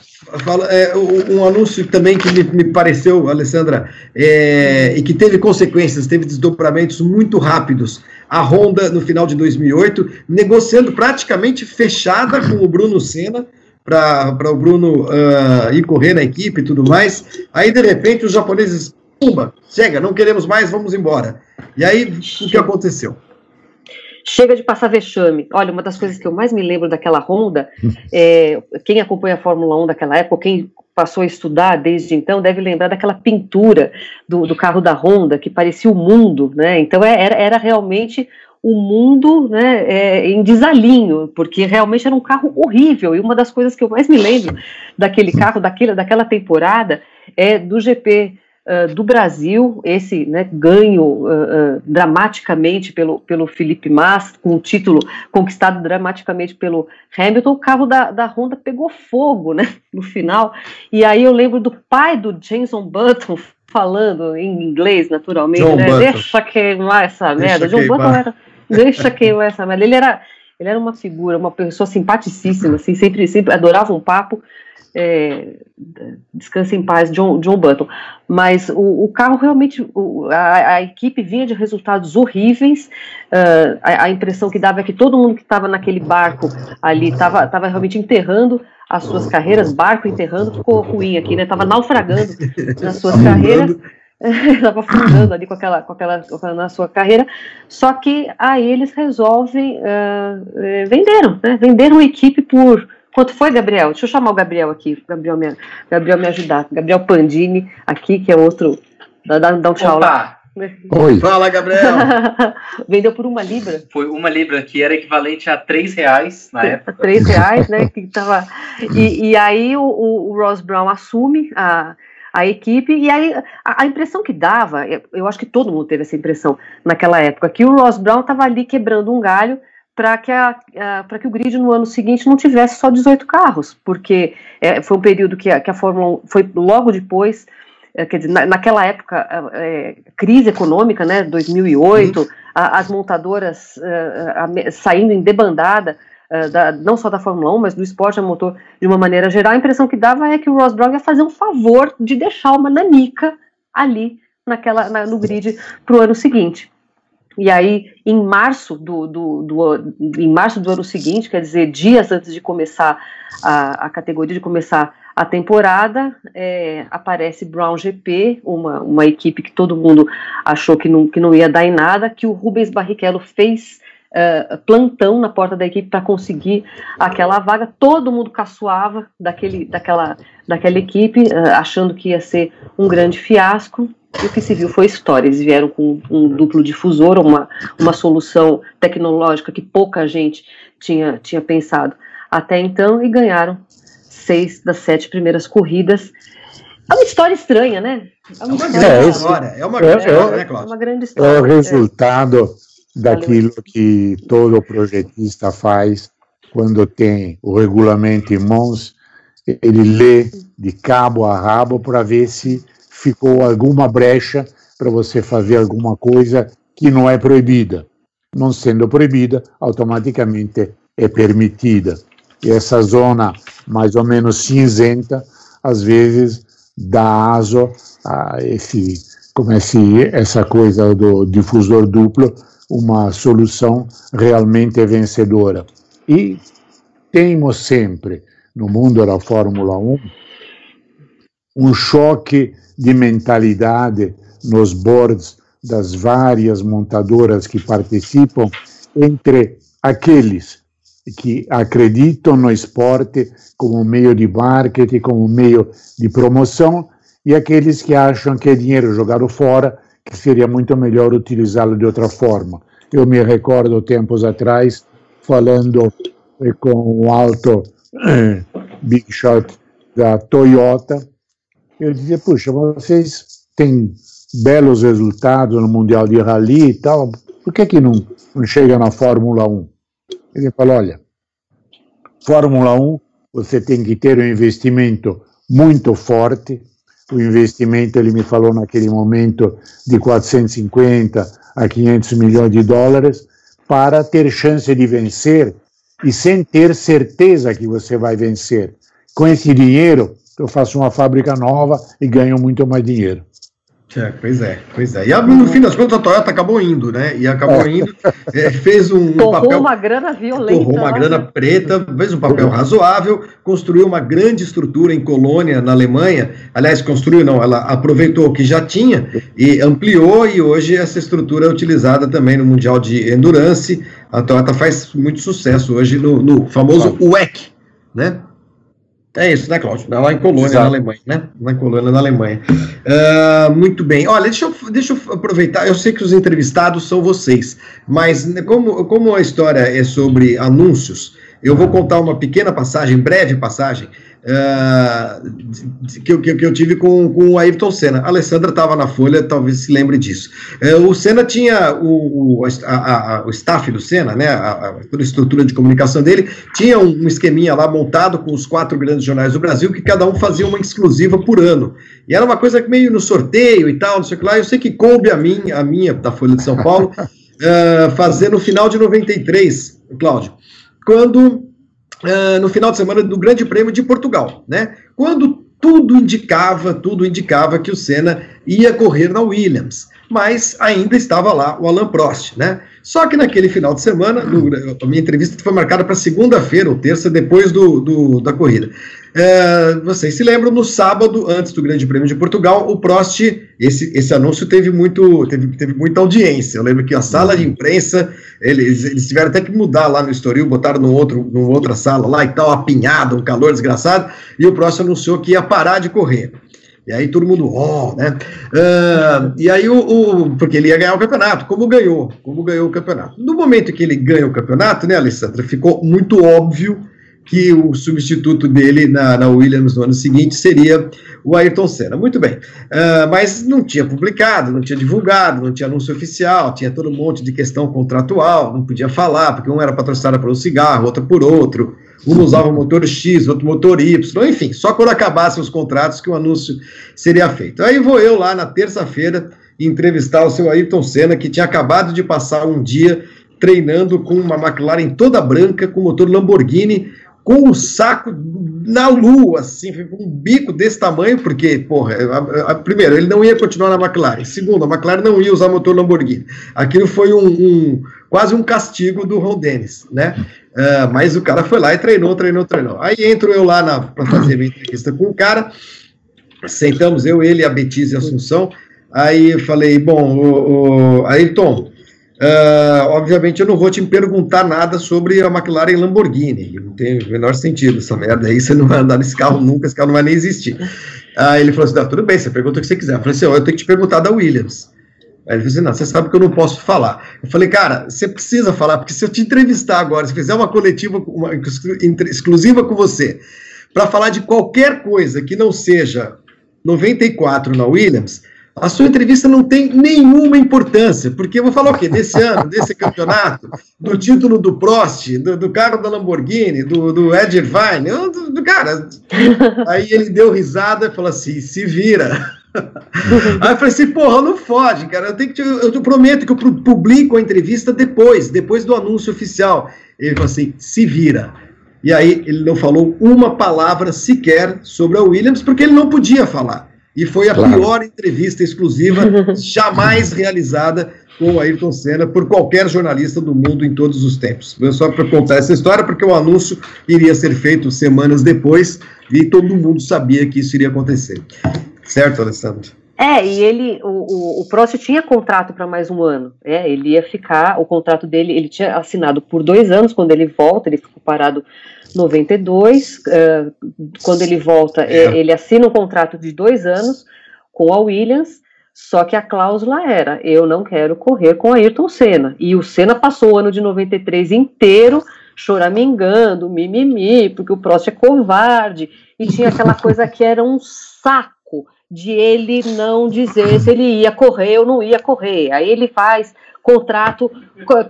fala, é, um anúncio também que me, me pareceu, Alessandra, é, e que teve consequências, teve desdobramentos muito rápidos a Honda no final de 2008, negociando praticamente fechada com o Bruno Senna para o Bruno uh, ir correr na equipe e tudo mais. Aí, de repente, os japoneses, pumba, chega, não queremos mais, vamos embora. E aí, o que aconteceu? Chega de passar vexame. Olha, uma das coisas que eu mais me lembro daquela Honda, é, quem acompanha a Fórmula 1 daquela época, quem passou a estudar desde então deve lembrar daquela pintura do, do carro da Honda que parecia o mundo, né? Então é, era, era realmente o mundo né, é, em desalinho, porque realmente era um carro horrível. E uma das coisas que eu mais me lembro daquele carro, daquele, daquela temporada, é do GP uh, do Brasil, esse né, ganho uh, uh, dramaticamente pelo, pelo Felipe Massa, com o título conquistado dramaticamente pelo Hamilton, o carro da, da Honda pegou fogo né, no final. E aí eu lembro do pai do Jenson Button (laughs) falando em inglês, naturalmente, John né? Deixa queimar essa Deixa merda. John Button era. Deixa queimar essa merda. Ele era. Ele era uma figura, uma pessoa simpaticíssima, assim, sempre, sempre adorava um papo é, descanse em paz, John, John Button. Mas o, o carro realmente, o, a, a, equipe vinha de resultados horríveis. Uh, a, a, impressão que dava é que todo mundo que estava naquele barco ali estava realmente enterrando as suas carreiras, barco enterrando, ficou ruim aqui, né? Estava naufragando nas suas carreiras. (laughs) estava afundando ali com aquela, com aquela, na sua carreira, só que aí eles resolvem, uh, venderam, né? venderam a equipe por Quanto foi, Gabriel? Deixa eu chamar o Gabriel aqui, Gabriel me, Gabriel me ajudar. Gabriel Pandini, aqui, que é outro. Dá, dá um tchau Opa. lá. Oi. Fala, Gabriel. (laughs) Vendeu por uma libra? Foi uma libra, que era equivalente a três reais na época. Três reais, né? (laughs) Que tava... e, e aí o, o, Ross Brown assume a, a equipe, e aí a, a, impressão que dava, eu acho que todo mundo teve essa impressão naquela época, que o Ross Brown estava ali quebrando um galho para que, a, a que o grid no ano seguinte não tivesse só 18 carros, porque é, foi um período que a, que a Fórmula 1 foi logo depois é, quer dizer, na, naquela época, é, crise econômica, né, 2008, uhum. a, as montadoras a, saindo em debandada, uh, da, não só da Fórmula 1, mas do esporte a motor de uma maneira geral, a impressão que dava é que o Ross Brown ia fazer um favor de deixar uma nanica ali naquela, na, no grid para o ano seguinte. E aí, em março do, do, do, em março do ano seguinte, quer dizer, dias antes de começar a, a categoria, de começar a temporada, é, aparece Brown GP, uma, uma equipe que todo mundo achou que não, que não ia dar em nada, que o Rubens Barrichello fez uh, plantão na porta da equipe para conseguir aquela vaga. Todo mundo caçoava daquele, daquela, daquela equipe, uh, achando que ia ser um grande fiasco. E o que se viu foi história. Eles vieram com um duplo difusor, uma, uma solução tecnológica que pouca gente tinha, tinha pensado até então e ganharam seis das sete primeiras corridas. É uma história estranha, né? É uma, é uma grande história. É uma grande, é, história, né, Cláudio? É uma grande história. É o resultado daquilo que todo projetista faz quando tem o regulamento em mãos, ele lê de cabo a rabo para ver se ficou alguma brecha para você fazer alguma coisa que não é proibida. Não sendo proibida, automaticamente é permitida. E essa zona mais ou menos cinzenta, às vezes dá aso a esse, como esse, essa coisa do difusor duplo, uma solução realmente vencedora. E temos sempre, no mundo da Fórmula 1, um choque de mentalidade nos boards das várias montadoras que participam entre aqueles que acreditam no esporte como meio de marketing, como meio de promoção, e aqueles que acham que é dinheiro jogado fora, que seria muito melhor utilizá-lo de outra forma. Eu me recordo tempos atrás falando com o alto eh, big shot da Toyota, eu dizia, puxa, vocês têm belos resultados no Mundial de Rally e tal, por que que não, não chega na Fórmula 1? Ele falou: olha, Fórmula 1 você tem que ter um investimento muito forte. O investimento, ele me falou naquele momento, de 450 a 500 milhões de dólares, para ter chance de vencer e sem ter certeza que você vai vencer. Com esse dinheiro, eu faço uma fábrica nova e ganho muito mais dinheiro. É, pois é, pois é. E no fim das contas a Toyota acabou indo, né? E acabou é. indo, é, fez um, torrou papel. uma grana violenta. Torrou uma grana preta, fez um papel razoável, construiu uma grande estrutura em Colônia, na Alemanha. Aliás, construiu, não, ela aproveitou o que já tinha e ampliou, e hoje essa estrutura é utilizada também no Mundial de Endurance. A Toyota faz muito sucesso hoje no, no famoso WEC, né? É isso, né, Cláudio? Lá em Colônia, Exato. na Alemanha, né? Na Colônia, na Alemanha. Uh, muito bem. Olha, deixa eu, deixa eu aproveitar. Eu sei que os entrevistados são vocês, mas como, como a história é sobre anúncios, eu vou contar uma pequena passagem, breve passagem, uh, que, eu, que, eu tive com, com o Ayrton Senna. A Alessandra estava na Folha, talvez se lembre disso. Uh, o Senna tinha o, o, a, a, o staff do Senna, né, a, toda a estrutura de comunicação dele, tinha um, um, esqueminha lá montado com os quatro grandes jornais do Brasil, que cada um fazia uma exclusiva por ano. E era uma coisa meio no sorteio e tal, não sei o que lá. Eu sei que coube a mim, a minha, da Folha de São Paulo, uh, (laughs) fazer no final de 93, Cláudio, quando uh, no final de semana do Grande Prêmio de Portugal, né? Quando tudo indicava, tudo indicava que o Senna ia correr na Williams, mas ainda estava lá o Alan Prost, né? Só que naquele final de semana, no, a minha entrevista foi marcada para segunda-feira ou terça, depois do, do da corrida. É, vocês se lembram, no sábado, antes do Grande Prêmio de Portugal, o Prost, esse, esse anúncio teve, muito, teve, teve muita audiência. Eu lembro que a sala de imprensa, eles, eles tiveram até que mudar lá no Estoril, botaram num outro, numa outra sala lá e tal, apinhado, um calor desgraçado, e o Prost anunciou que ia parar de correr. E aí todo mundo, ó, oh, né? Uh, e aí o, o, Porque ele ia ganhar o campeonato, como ganhou, como ganhou o campeonato. No momento que ele ganha o campeonato, né, Alessandra, ficou muito óbvio que o substituto dele na, na, Williams no ano seguinte seria o Ayrton Senna. Muito bem, uh, mas não tinha publicado, não tinha divulgado, não tinha anúncio oficial, tinha todo um monte de questão contratual, não podia falar, porque um era patrocinado por um cigarro, outro por outro, um usava motor X, outro motor Y, enfim, só quando acabassem os contratos que o anúncio seria feito. Aí vou eu lá na terça-feira entrevistar o seu Ayrton Senna, que tinha acabado de passar um dia treinando com uma McLaren toda branca, com motor Lamborghini, com o saco na lua, assim, com um bico desse tamanho, porque, porra, a, a, primeiro, ele não ia continuar na McLaren. Segundo, a McLaren não ia usar motor Lamborghini. Aquilo foi um, um quase um castigo do Ron Dennis, né? Uh, mas o cara foi lá e treinou, treinou, treinou. Aí entro eu lá para fazer minha entrevista com o cara, sentamos eu, ele, a Betise e a Assunção. Aí eu falei, bom, o, o Ayrton, Uh, obviamente eu não vou te perguntar nada sobre a McLaren Lamborghini, não tem o menor sentido essa merda aí, (laughs) você não vai andar nesse carro nunca, esse carro não vai nem existir. Aí ele falou assim, tudo bem, você pergunta o que você quiser. Eu falei assim, oh, eu tenho que te perguntar da Williams. Aí ele falou assim, não, você sabe que eu não posso falar. Eu falei, cara, você precisa falar, porque se eu te entrevistar agora, se fizer uma coletiva uma, exclusiva com você, para falar de qualquer coisa que não seja 94 na Williams, a sua entrevista não tem nenhuma importância, porque eu vou falar o quê? Desse ano, desse campeonato, do título do Prost, do, do carro da Lamborghini, do, do Ed Irvine, do, do, cara. Aí ele deu risada e falou assim: se vira. Aí eu falei assim, porra, não fode, cara. Eu, tenho que te, eu, eu prometo que eu publico a entrevista depois, depois do anúncio oficial. Ele falou assim: se vira. E aí ele não falou uma palavra sequer sobre a Williams, porque ele não podia falar. E foi a claro. pior entrevista exclusiva (laughs) jamais realizada com o Ayrton Senna por qualquer jornalista do mundo em todos os tempos. Só para contar essa história, porque o anúncio iria ser feito semanas depois e todo mundo sabia que isso iria acontecer. Certo, Alessandro? É, e ele, o, o, o Prost tinha contrato para mais um ano. É, ele ia ficar, o contrato dele, ele tinha assinado por dois anos. Quando ele volta, ele ficou parado 92. Uh, quando ele volta, é. ele assina um contrato de dois anos com a Williams. Só que a cláusula era: eu não quero correr com a Ayrton Senna. E o Senna passou o ano de 93 inteiro choramingando, mimimi, porque o Prost é covarde. E tinha aquela coisa que era um saco de ele não dizer se ele ia correr ou não ia correr. Aí ele faz contrato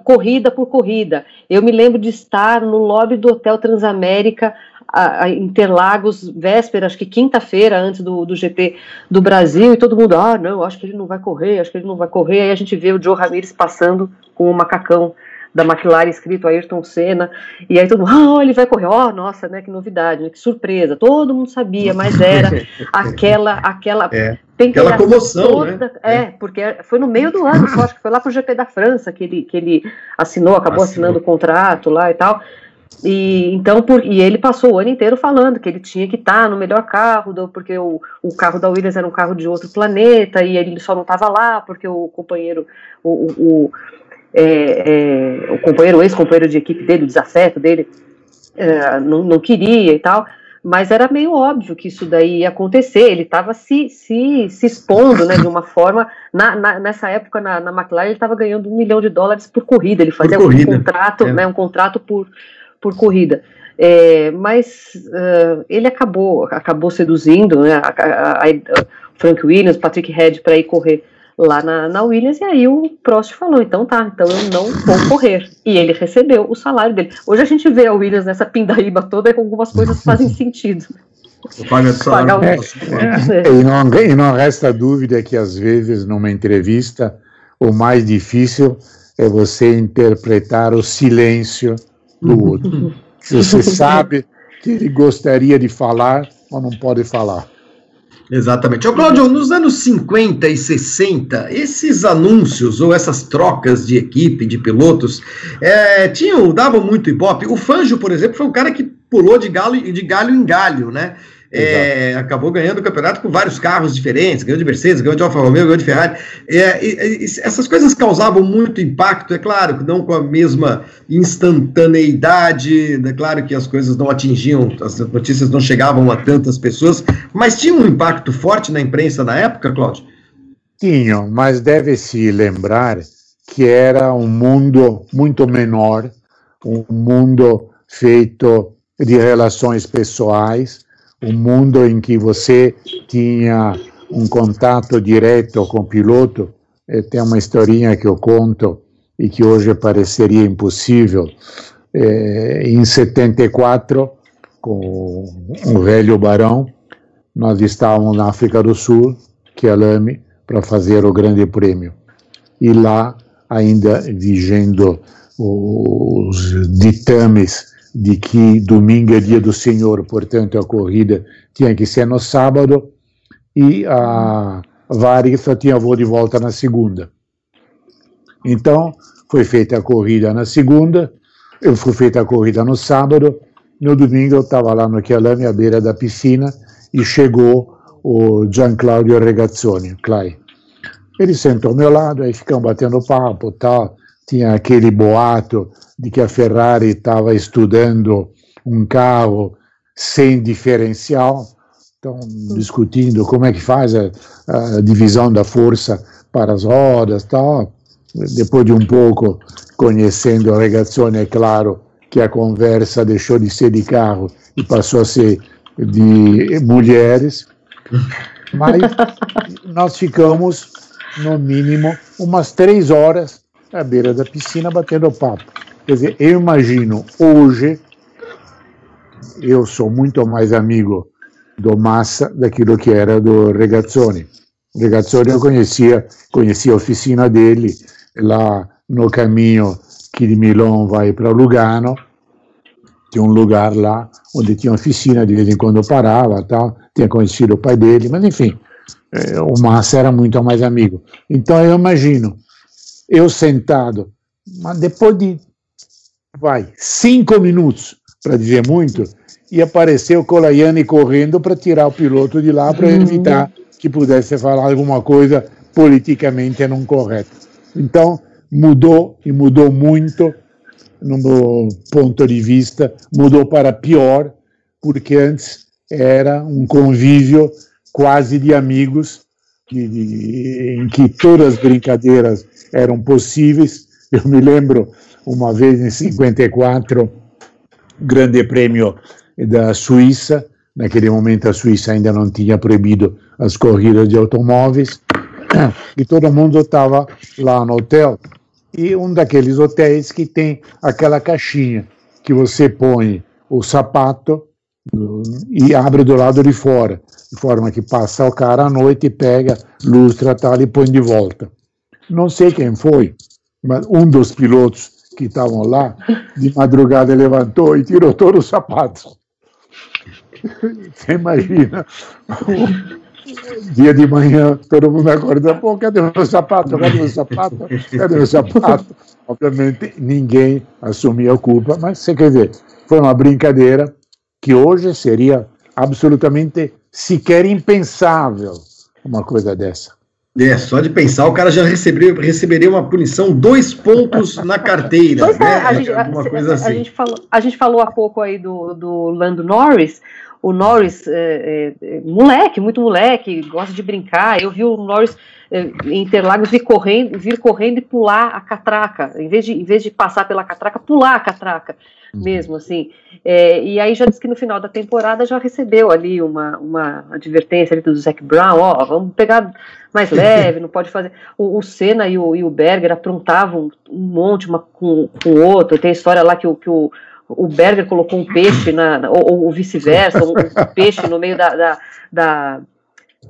corrida por corrida. Eu me lembro de estar no lobby do Hotel Transamérica, a, a Interlagos, véspera, acho que quinta-feira, antes do, do GP do Brasil, e todo mundo, ah, não, acho que ele não vai correr, acho que ele não vai correr. Aí a gente vê o Joe Ramirez passando com o macacão da McLaren escrito Ayrton Senna, e aí todo mundo, ah, oh, ele vai correr, oh, nossa, né, que novidade, né, que surpresa, todo mundo sabia, mas era (laughs) aquela, aquela é. Aquela comoção, né? toda, né? É, porque foi no meio do ano, só acho que foi lá pro GP da França que ele, que ele assinou, acabou assinou. assinando o contrato lá e tal. E então por, e ele passou o ano inteiro falando que ele tinha que estar tá no melhor carro, do, porque o, o carro da Williams era um carro de outro planeta e ele só não estava lá porque o companheiro, o, o, é, é, o companheiro, o ex-companheiro de equipe dele, o desafeto dele, é, não, não queria e tal, mas era meio óbvio que isso daí ia acontecer, ele estava se, se, se expondo, né, de uma forma, na, na nessa época na, na McLaren ele estava ganhando um milhão de dólares por corrida, ele fazia um contrato, é. né, um contrato por, por corrida, é, mas uh, ele acabou, acabou seduzindo, né, a, a, a Frank Williams, Patrick Head para ir correr lá na, na Williams, e aí o Prost falou, então tá, então eu não vou correr. E ele recebeu o salário dele. Hoje a gente vê a Williams nessa pindaíba toda e algumas coisas fazem (laughs) sentido. Pagar o... é, é, e, não, e não resta dúvida que às vezes numa entrevista o mais difícil é você interpretar o silêncio do outro. (laughs) Se você sabe que ele gostaria de falar, ou não pode falar. Exatamente. Ô, Claudio, nos anos 50 e 60, esses anúncios ou essas trocas de equipe, de pilotos, é, tinham, davam muito ibope. O Fanjo, por exemplo, foi um cara que pulou de galho, de galho em galho, né? É, acabou ganhando o campeonato com vários carros diferentes, ganhou de Mercedes, ganhou de Alfa Romeo, ganhou de Ferrari. É, e, e, essas coisas causavam muito impacto, é claro, não com a mesma instantaneidade, é claro que as coisas não atingiam, as notícias não chegavam a tantas pessoas, mas tinha um impacto forte na imprensa na época, Cláudio? Tinham, mas deve-se lembrar que era um mundo muito menor, um mundo feito de relações pessoais, um mundo em que você tinha um contato direto com o piloto. E tem uma historinha que eu conto e que hoje pareceria impossível. É, em 74, com um velho barão, nós estávamos na África do Sul, que é para fazer o Grande Prêmio. E lá, ainda vigendo os ditames de que domingo é dia do Senhor, portanto a corrida tinha que ser no sábado, e a Vari só tinha voo de volta na segunda. Então, foi feita a corrida na segunda, eu fui feita a corrida no sábado, no domingo eu estava lá no Chialame, à beira da piscina, e chegou o Gian Claudio Regazzoni, Clay. Ele sentou ao meu lado, aí ficamos batendo papo tal, tinha aquele boato de que a Ferrari estava estudando um carro sem diferencial, estão discutindo como é que faz a, a, divisão da força para as rodas, tal. Depois de um pouco conhecendo a Regazzone, é claro que a conversa deixou de ser de carro e passou a ser de mulheres, mas (laughs) nós ficamos, no mínimo, umas três horas à beira da piscina batendo papo. Quer dizer, eu imagino hoje, eu sou muito mais amigo do Massa daquilo que era do Regazzoni. Regazzoni eu conhecia, conhecia a oficina dele lá no caminho que de Milão vai para Lugano, tinha um lugar lá onde tinha oficina, de vez em quando parava, tal, tinha conhecido o pai dele, mas enfim, eh, o Massa era muito mais amigo. Então eu imagino, eu sentado, mas depois de vai, cinco minutos, para dizer muito, e apareceu o Colaiani correndo para tirar o piloto de lá para evitar que pudesse falar alguma coisa politicamente não correta. Então, mudou e mudou muito no meu ponto de vista, mudou para pior, porque antes era um convívio quase de amigos, de, em que todas as brincadeiras eram possíveis. Eu me lembro uma vez em 54, Grande Prêmio da Suíça. Naquele momento a Suíça ainda não tinha proibido as corridas de automóveis e todo mundo estava lá no hotel. E um daqueles hotéis que tem aquela caixinha que você põe o sapato e abre do lado de fora, de forma que passa o cara à noite, pega, lustra tal e põe de volta. Não sei quem foi, mas um dos pilotos que estavam lá, de madrugada levantou e tirou todos os sapatos. (laughs) Você imagina, dia de manhã, todo mundo acorda, pô, cadê meu sapato? Cadê meu sapato? Cadê meu sapato? Obviamente, ninguém assumia a culpa, mas você quer dizer, foi uma brincadeira que hoje seria absolutamente sequer impensável uma coisa dessa. É, só de pensar, o cara já receberia, receberia uma punição, dois pontos na carteira. Pois é, né? é, a, gente, a, coisa assim. a, gente falou, a gente falou há pouco aí do, do Lando Norris, o Norris, é, é, moleque, muito moleque, gosta de brincar. Eu vi o Norris é, em Interlagos vir correndo, vir correndo e pular a catraca, em vez de, em vez de passar pela catraca, pular a catraca mesmo, assim. É, e aí já disse que no final da temporada já recebeu ali uma, uma advertência ali do Zac Brown, ó, vamos pegar mais (laughs) leve, não pode fazer. O, o Senna e o, e o Berger aprontavam um monte uma com, com o outro, tem história lá que o, que o o Berger colocou um peixe na, ou, ou vice-versa, um, um, peixe no meio da, da, da,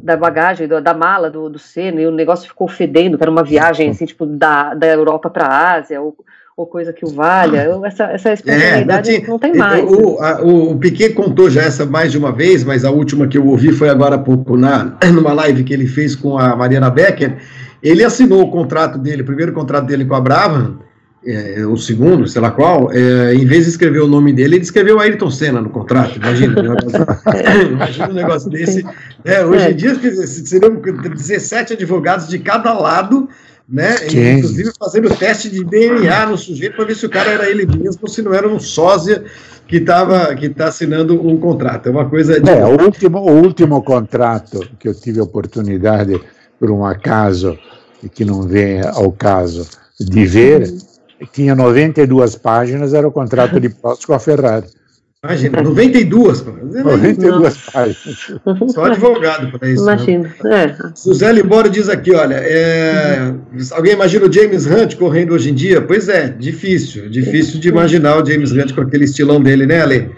da bagagem, da, da mala do, do Senna, e o negócio ficou fedendo, que era uma viagem assim, tipo, da, da Europa para a Ásia, ou ou coisa que o valha, essa, essa espontaneidade é, não tem mais. O, a, o Piquet contou já essa mais de uma vez, mas a última que eu ouvi foi agora há pouco, na, (clears throat) numa live que ele fez com a Mariana Becker. Ele assinou o contrato dele, o primeiro contrato dele com a Brava, é, o segundo, sei lá qual, é, em vez de escrever o nome dele, ele escreveu Ayrton Senna no contrato. Imagina, (laughs) imagina um negócio desse. É, hoje em é. dia, seriam 17 advogados de cada lado né? Inclusive fazendo teste de DNA no sujeito para ver se o cara era ele mesmo ou se não era um sósia que estava que está assinando um contrato. É uma coisa. De... É, o último, o último contrato que eu tive a oportunidade, por um acaso, e que não vem ao caso, de ver, tinha 92 páginas, era o contrato de posse com a Ferrari. Imagina, 92. 92 páginas. Só advogado para isso. Né? Imagina. Né? É. Suzane Libório diz aqui: olha, é, alguém imagina o James Hunt correndo hoje em dia? Pois é, difícil. Difícil de imaginar o James Hunt com aquele estilão dele, né, Ale?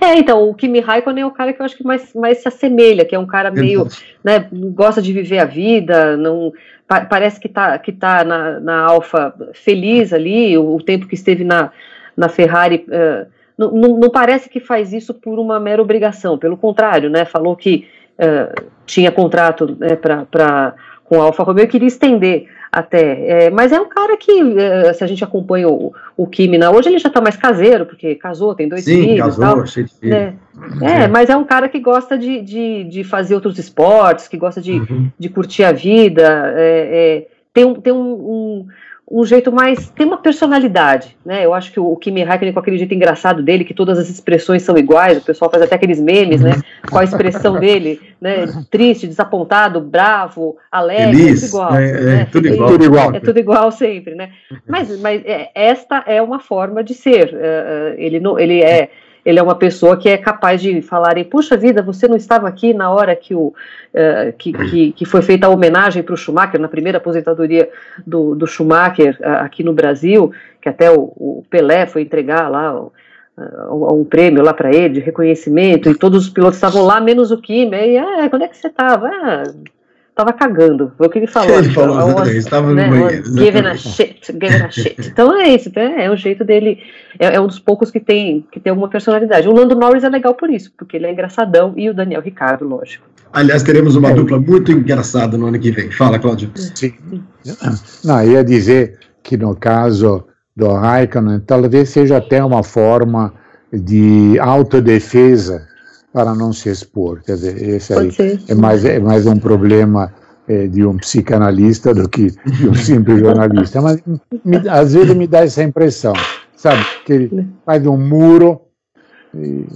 É, então, o Kimi Raikkonen é o cara que eu acho que mais, mais se assemelha, que é um cara meio, né, gosta de viver a vida, não pa, parece que tá, que tá na, na Alfa feliz ali, o, o tempo que esteve na, na Ferrari uh, não, não, não, parece que faz isso por uma mera obrigação, pelo contrário, né? Falou que uh, tinha contrato né, para com a Alfa Romeo e queria estender até. É, mas é um cara que, uh, se a gente acompanha o, o Kimina, hoje ele já está mais caseiro, porque casou, tem dois Sim, filhos. Casou, tal, cheio de né? É, mas é um cara que gosta de, de, de fazer outros esportes, que gosta de, uhum. de curtir a vida. É, é, tem um, tem um, um um jeito mais. tem uma personalidade, né? Eu acho que o, o Kimi Raikkonen, com aquele jeito engraçado dele, que todas as expressões são iguais, o pessoal faz até aqueles memes, né? Com a expressão dele, né? Triste, desapontado, bravo, alegre, Feliz, é tudo igual. É, né? é tudo, igual. tudo igual. É tudo igual sempre, né? Mas, mas é, esta é uma forma de ser. Uh, ele, não, ele é ele é uma pessoa que é capaz de falar, puxa vida, você não estava aqui na hora que, o, uh, que, que, que, foi feita a homenagem para o Schumacher, na primeira aposentadoria do, do Schumacher uh, aqui no Brasil, que até o, o Pelé foi entregar lá uh, um prêmio lá para ele, de reconhecimento, e todos os pilotos estavam lá, menos o Kimi, e, ah, quando é que você estava? Ah, tava cagando, foi o que ele falou. Ele falou, was, estava né, no banheiro. Given a shit, given a shit. (laughs) Então é isso, é, é o jeito dele, é, é, um dos poucos que tem, que tem alguma personalidade. O Lando Norris é legal por isso, porque ele é engraçadão, e o Daniel Ricardo, lógico. Aliás, teremos uma é. dupla muito engraçada no ano que vem. Fala, Cláudio. Sim. Não, ia dizer que no caso do Raikkonen, talvez seja até uma forma de autodefesa para não se expor. Quer dizer, esse aí é mais, é mais um problema é, de um psicanalista do que de um simples jornalista. Mas me, às vezes me dá essa impressão, sabe? Que ele faz um muro e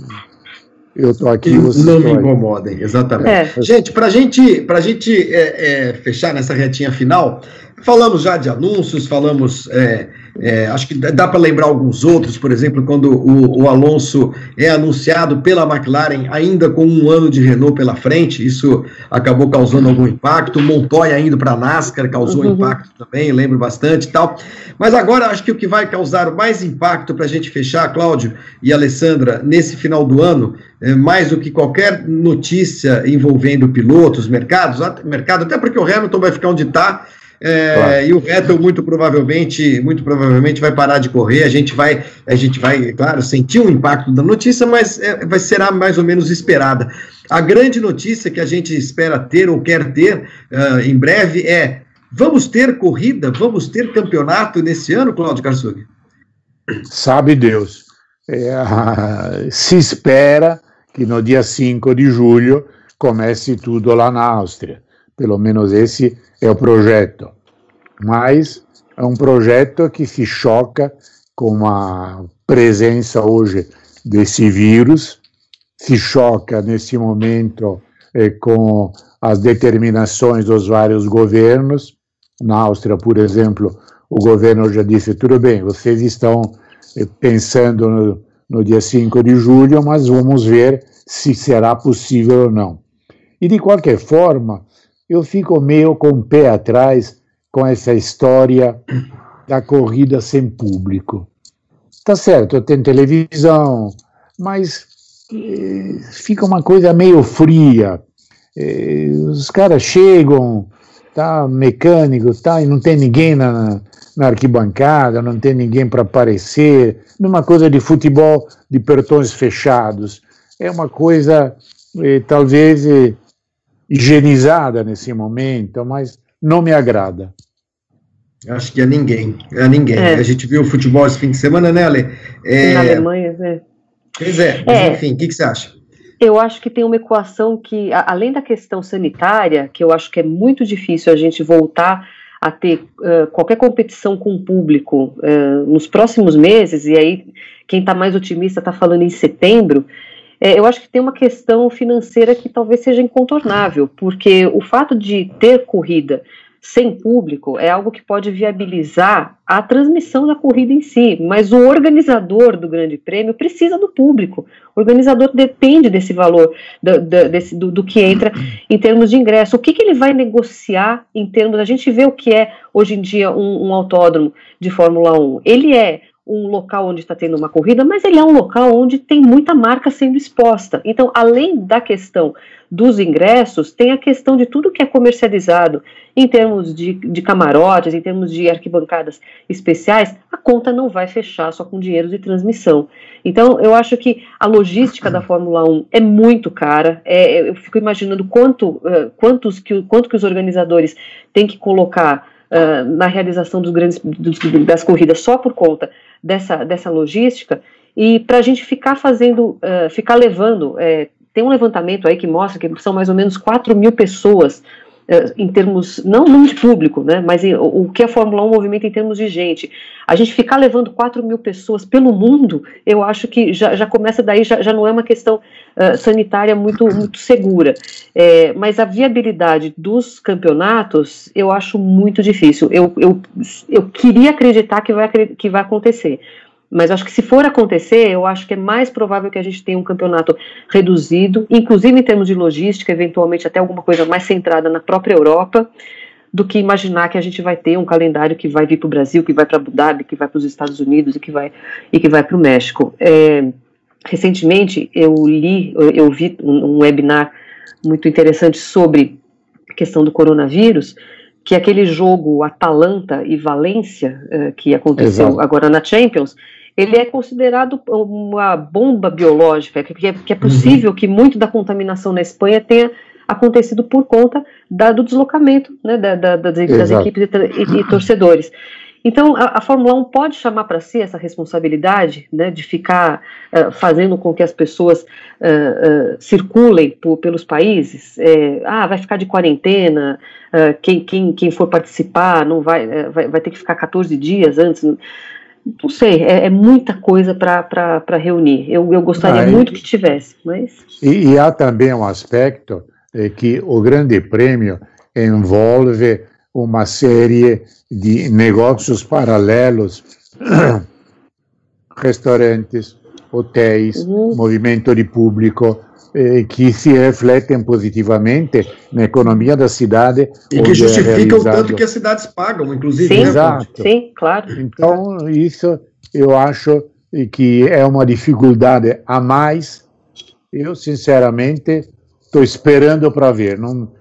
eu estou aqui. Não me incomodem, exatamente. É. Gente, para gente, a gente é, é, fechar nessa retinha final, falamos já de anúncios, falamos é, é, acho que dá para lembrar alguns outros, por exemplo, quando o, o, Alonso é anunciado pela McLaren, ainda com um ano de Renault pela frente, isso acabou causando algum impacto. Montoya indo para a NASCAR causou uhum. impacto também, lembro bastante e tal. Mas agora acho que o que vai causar mais impacto para a gente fechar, Cláudio e Alessandra, nesse final do ano, é, mais do que qualquer notícia envolvendo pilotos, mercados, mercado, até porque o Hamilton vai ficar onde está é, claro. E o Vettel muito provavelmente, muito provavelmente vai parar de correr. A gente vai, a gente vai, claro, sentir o impacto da notícia, mas é, vai será mais ou menos esperada. A grande notícia que a gente espera ter ou quer ter uh, em breve é: vamos ter corrida, vamos ter campeonato nesse ano, Cláudio Karsug? Sabe Deus. É, (laughs) se espera que no dia 5 de julho comece tudo lá na Áustria. Pelo menos esse é o projeto. Mas é um projeto que se choca com a presença hoje desse vírus, se choca nesse momento eh, com as determinações dos vários governos. Na Áustria, por exemplo, o governo já disse: tudo bem, vocês estão eh, pensando no, no dia 5 de julho, mas vamos ver se será possível ou não. E de qualquer forma, eu fico meio com o pé atrás com essa história da corrida sem público. Tá certo, tem televisão, mas eh, fica uma coisa meio fria. Eh, os caras chegam, tá mecânico, tá, e não tem ninguém na, na arquibancada, não tem ninguém para aparecer. Mesma coisa de futebol de portões fechados. É uma coisa, eh, talvez, higienizada nesse momento, mas não me agrada. Acho que é ninguém, é ninguém. É. A gente viu o futebol esse fim de semana, né, Ale? É... Na Alemanha, né? Pois é, mas é. enfim, o que, que você acha? Eu acho que tem uma equação que, além da questão sanitária, que eu acho que é muito difícil a gente voltar a ter uh, qualquer competição com o público uh, nos próximos meses, e aí quem está mais otimista está falando em setembro, é, eu acho que tem uma questão financeira que talvez seja incontornável, porque o fato de ter corrida sem público é algo que pode viabilizar a transmissão da corrida em si, mas o organizador do Grande Prêmio precisa do público. O organizador depende desse valor, do, do, desse, do, do que entra em termos de ingresso. O que, que, ele vai negociar em termos. A gente vê o que é hoje em dia um, um autódromo de Fórmula 1. Ele é um local onde está tendo uma corrida, mas ele é um local onde tem muita marca sendo exposta. Então, além da questão dos ingressos, tem a questão de tudo que é comercializado em termos de, de camarotes, em termos de arquibancadas especiais, a conta não vai fechar só com dinheiro de transmissão. Então, eu acho que a logística da Fórmula 1 é muito cara. É, eu fico imaginando quanto, uh, quantos que, quanto que os organizadores têm que colocar uh, na realização dos grandes, dos, das corridas só por conta dessa, dessa logística. E para a gente ficar fazendo, uh, ficar levando, é, tem um levantamento aí que mostra que são mais ou menos 4 mil pessoas em termos, não número de público, né, mas em, o, que a Fórmula 1 movimenta em termos de gente. A gente ficar levando 4 mil pessoas pelo mundo, eu acho que já, já começa daí, já, já não é uma questão uh, sanitária muito, muito segura. É, mas a viabilidade dos campeonatos, eu acho muito difícil. Eu, eu, eu queria acreditar que vai, que vai acontecer mas acho que se for acontecer, eu acho que é mais provável que a gente tenha um campeonato reduzido, inclusive em termos de logística, eventualmente até alguma coisa mais centrada na própria Europa, do que imaginar que a gente vai ter um calendário que vai vir para o Brasil, que vai para Abu Dhabi, que vai para os Estados Unidos e que vai e que vai para o México. É, recentemente eu li, eu vi um, webinar muito interessante sobre a questão do coronavírus que aquele jogo Atalanta e Valência, uh, que aconteceu Exato. agora na Champions, ele é considerado uma bomba biológica, que é, que é possível uhum. que muito da contaminação na Espanha tenha acontecido por conta da, do deslocamento né, da, da, das, das, equipes e, e, torcedores. Então, a, a, Fórmula 1 pode chamar para si essa responsabilidade né, de ficar uh, fazendo com que as pessoas uh, uh, circulem por, pelos países. É, ah, vai ficar de quarentena, quem, quem, quem for participar não vai, vai, vai ter que ficar 14 dias antes não sei, é, é muita coisa para reunir. Eu, eu gostaria ah, muito que tivesse, mas. E, e, há também um aspecto é, que o Grande Prêmio envolve uma série de negócios paralelos, (clears throat) restaurantes, hotéis, uhum. movimento de público, eh, que se refletem positivamente na economia da cidade. E que justificam é realizado... tanto que as cidades pagam, inclusive. Sim, né, Exato. sim claro. Então, isso eu acho que é uma dificuldade a mais. Eu, sinceramente, estou esperando para ver. Não,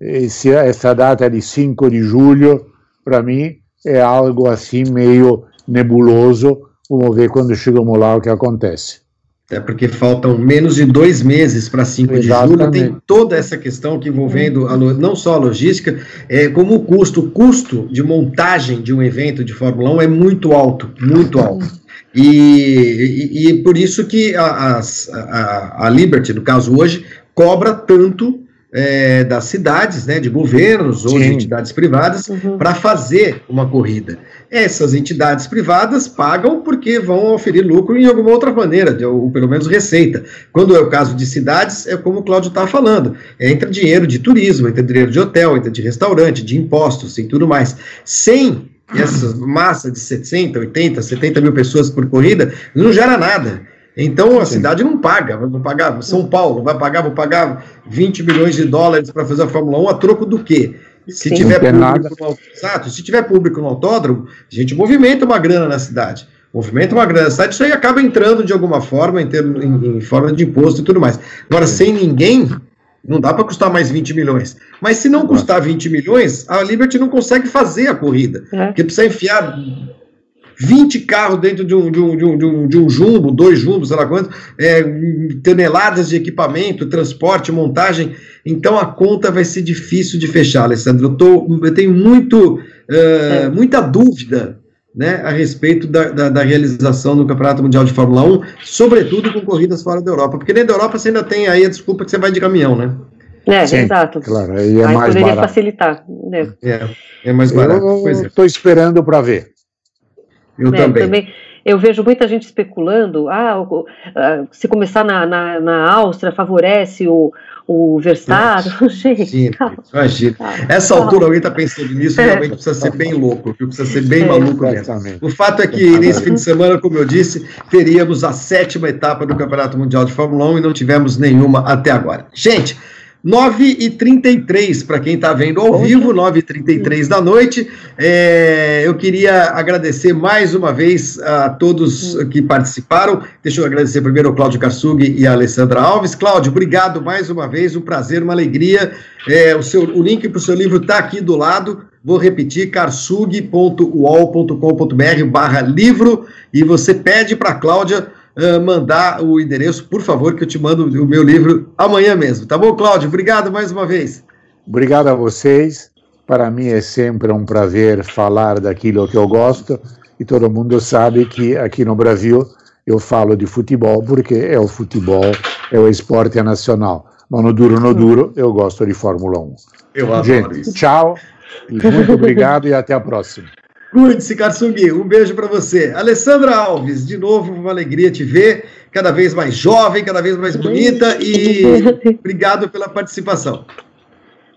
esse, essa data de 5 de julho, para mim, é algo assim meio nebuloso. Vamos ver quando chegamos lá o que acontece. Até porque faltam menos de dois meses para 5 de julho, tem toda essa questão que envolvendo a, não só a logística, é, como o custo. O custo de montagem de um evento de Fórmula 1 é muito alto, muito alto. E, e, e por isso que a, a, a Liberty, no caso hoje, cobra tanto é, das cidades, né, de governos ou Sim. de entidades privadas, uhum. para fazer uma corrida. Essas entidades privadas pagam porque vão oferir lucro em alguma outra maneira, ou pelo menos receita. Quando é o caso de cidades, é como o Cláudio estava falando: entra dinheiro de turismo, entra dinheiro de hotel, entra de restaurante, de impostos e tudo mais. Sem essa massa de 60, 80, 70 mil pessoas por corrida, não gera nada. Então a Sim. cidade não paga, vou pagar, São Paulo vai pagar, vou pagar 20 milhões de dólares para fazer a Fórmula 1 a troco do quê? Se Sim, tiver público no, exato, se tiver público no autódromo, a gente movimenta uma grana na cidade. Movimenta uma grana na cidade, isso aí acaba entrando de alguma forma, em, termo, em, em forma de imposto e tudo mais. Agora, Sim. sem ninguém, não dá para custar mais 20 milhões. Mas se não custar 20 milhões, a Liberty não consegue fazer a corrida. É. Porque precisa enfiar 20 carros dentro de um, de um, de um, de um, de um jumbo, dois jumbos, sei lá quanto, é, toneladas de equipamento, transporte, montagem. Então a conta vai ser difícil de fechar, Alessandro. Eu, tô, eu tenho muito, uh, é. muita dúvida né, a respeito da, da, da, realização do Campeonato Mundial de Fórmula 1, sobretudo com corridas fora da Europa. Porque nem da Europa você ainda tem aí a desculpa que você vai de caminhão, né? É, Sim, exato. Claro, aí é aí mais poderia barato. facilitar. Né? É, é mais barato. Eu estou é. esperando para ver. Eu é, também. também. eu vejo muita gente especulando, ah, ah se começar na, na, na Áustria favorece o, o Verstappen, gente. Sim, (laughs) imagina. Essa altura alguém está pensando nisso, realmente precisa ser bem louco, precisa ser bem é, maluco mesmo. O fato é que nesse fim de semana, como eu disse, teríamos a sétima etapa do Campeonato Mundial de Fórmula 1 e não tivemos nenhuma até agora. Gente, 9h33, para quem está vendo ao vivo, 9h33 da noite. É, eu queria agradecer mais uma vez a todos que participaram. Deixa eu agradecer primeiro ao Cláudio Kassug e a Alessandra Alves. Cláudio, obrigado mais uma vez, um prazer, uma alegria. É, o, seu, o link para o seu livro está aqui do lado. Vou repetir, carsug.uol.com.br barra livro, e você pede para a Cláudia uh, mandar o endereço, por favor, que eu te mando o meu livro amanhã mesmo. Tá bom, Cláudio? Obrigado mais uma vez. Obrigado a vocês. Para mim é sempre um prazer falar daquilo que eu gosto e todo mundo sabe que aqui no Brasil eu falo de futebol porque é o futebol, é o esporte nacional. Mas no duro, no duro, eu gosto de Fórmula 1. Eu adoro Gente, isso. tchau, muito obrigado e até a próxima. Cuide-se, Karsung. Um beijo para você. Alessandra Alves, de novo, uma alegria te ver. Cada vez mais jovem, cada vez mais bonita. E obrigado pela participação.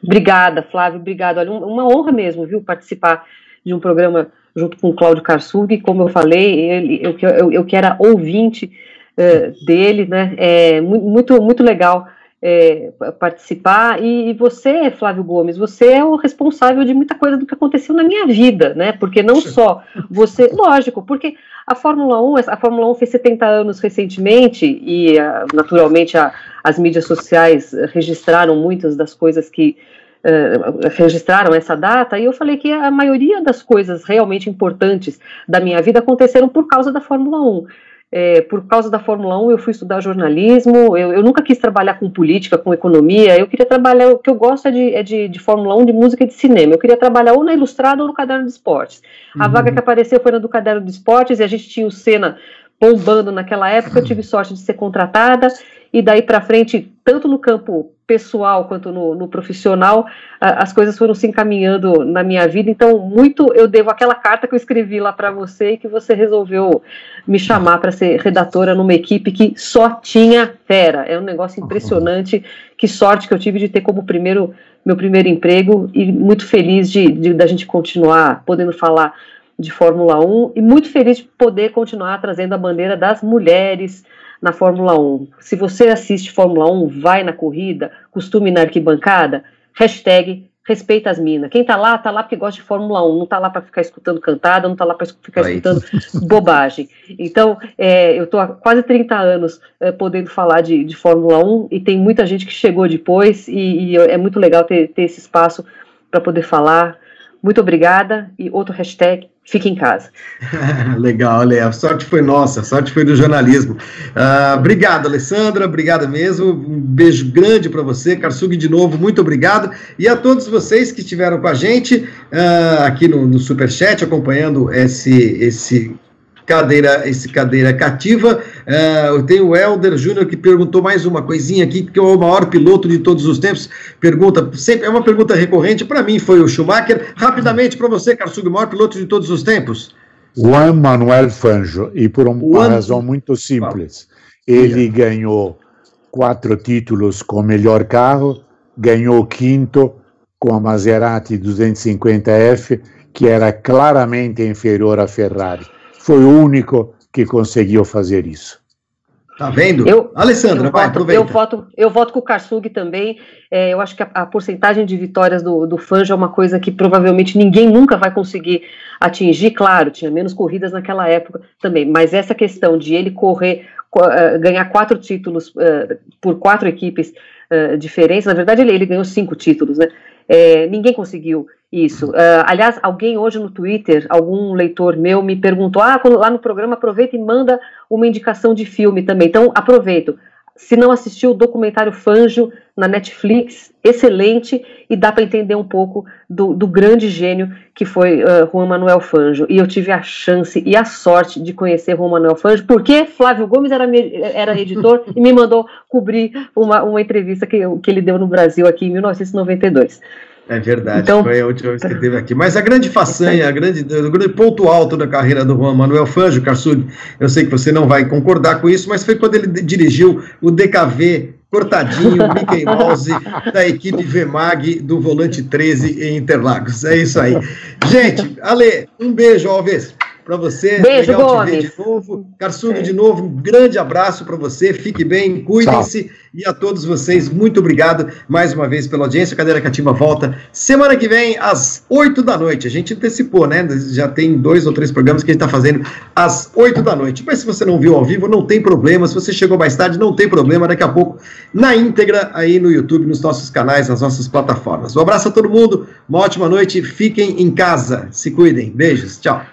Obrigada, Flávio. Obrigado. Olha, uma honra mesmo, viu, participar de um programa junto com o Cláudio Karsug. Como eu falei, ele, eu, eu, eu que era ouvinte uh, dele, né? É muito, muito legal é, participar. E, e, você, Flávio Gomes, você é o responsável de muita coisa do que aconteceu na minha vida, né? Porque não só você, lógico, porque a Fórmula 1, a Fórmula 1 fez 70 anos recentemente e ah, naturalmente a, as mídias sociais registraram muitas das coisas que Uh, registraram essa data, e eu falei que a maioria das coisas realmente importantes da minha vida aconteceram por causa da Fórmula 1 é, por causa da Fórmula 1, eu fui estudar jornalismo, eu, eu, nunca quis trabalhar com política, com economia, eu queria trabalhar, o que eu gosto é de, é de, de Fórmula 1, de música e de cinema, eu queria trabalhar ou na Ilustrada ou no Caderno de Esportes. A uhum. vaga que apareceu foi na do Caderno de Esportes, e a gente tinha o Senna bombando naquela época, eu tive sorte de ser contratada, e daí para frente, tanto no campo pessoal quanto no, no, profissional, as coisas foram se encaminhando na minha vida. Então, muito eu devo aquela carta que eu escrevi lá para você e que você resolveu me chamar para ser redatora numa equipe que só tinha fera. É um negócio impressionante. Que sorte que eu tive de ter como primeiro meu primeiro emprego e muito feliz de, de da gente continuar podendo falar de Fórmula 1 e muito feliz de poder continuar trazendo a bandeira das mulheres na Fórmula 1. Se você assiste Fórmula 1, vai na corrida, costume na arquibancada, hashtag respeita as minas. Quem tá lá, tá lá porque gosta de Fórmula 1, não tá lá para ficar escutando cantada, não tá lá para ficar Aí. escutando (laughs) bobagem. Então, é, eu tô há quase 30 anos é, podendo falar de, de, Fórmula 1 e tem muita gente que chegou depois e, e é muito legal ter, ter esse espaço para poder falar. Muito obrigada e outro hashtag, fique em casa. (laughs) Legal, Léo. A sorte foi nossa, a sorte foi do jornalismo. Uh, obrigado, Alessandra, obrigado mesmo. Um beijo grande para você, Karsug, de novo, muito obrigado. E a todos vocês que estiveram com a gente uh, aqui no, no Superchat, acompanhando esse, esse cadeira, esse cadeira cativa. Uh, eu tenho o Helder Júnior que perguntou mais uma coisinha aqui, que é o maior piloto de todos os tempos. Pergunta, sempre é uma pergunta recorrente, para mim foi o Schumacher. Rapidamente para você, Karsug, o maior piloto de todos os tempos. Juan Manuel Fangio, e por uma Juan... razão muito simples. Ele ganhou quatro títulos com o melhor carro, ganhou o quinto com a Maserati 250F, que era claramente inferior à Ferrari foi o único que conseguiu fazer isso. Tá vendo? Eu, Alessandra, eu vai, voto, aproveita. Eu voto, eu voto com o Karsug também. É, eu acho que a, a, porcentagem de vitórias do, do Fangio é uma coisa que provavelmente ninguém nunca vai conseguir atingir. Claro, tinha menos corridas naquela época também, mas essa questão de ele correr, uh, ganhar quatro títulos uh, por quatro equipes uh, diferentes, na verdade ele, ele ganhou cinco títulos, né? É, ninguém conseguiu isso. Uh, aliás, alguém hoje no Twitter, algum leitor meu me perguntou: ah, lá no programa aproveita e manda uma indicação de filme também. Então, aproveito. Se não assistiu o documentário Fanjo na Netflix, excelente e dá para entender um pouco do, do, grande gênio que foi uh, Juan Manuel Fanjo. E eu tive a chance e a sorte de conhecer Juan Manuel Fanjo, porque Flávio Gomes era, era editor (laughs) e me mandou cobrir uma, uma entrevista que, que ele deu no Brasil aqui em 1992. É verdade, então, foi a última vez que teve aqui. Mas a grande façanha, a grande, o grande ponto alto da carreira do Juan Manuel Fanjo, Karsug, eu sei que você não vai concordar com isso, mas foi quando ele dirigiu o DKV cortadinho, (laughs) Mickey Mouse, da equipe VMAG do Volante 13 em Interlagos. É isso aí. Gente, Ale, um beijo, Alves para você. Beijo, Legal Gomes. te ver de novo. Carçudo, de novo, um grande abraço para você. Fique bem, cuidem-se. E a todos vocês, muito obrigado mais uma vez pela audiência. Cadeira Cativa volta semana que vem, às 8 da noite. A gente antecipou, né? Já tem dois ou três programas que a gente está fazendo às 8 da noite. Mas se você não viu ao vivo, não tem problema. Se você chegou mais tarde, não tem problema. Daqui a pouco, na íntegra, aí no YouTube, nos nossos canais, nas nossas plataformas. Um abraço a todo mundo, uma ótima noite. Fiquem em casa. Se cuidem. Beijos. Tchau.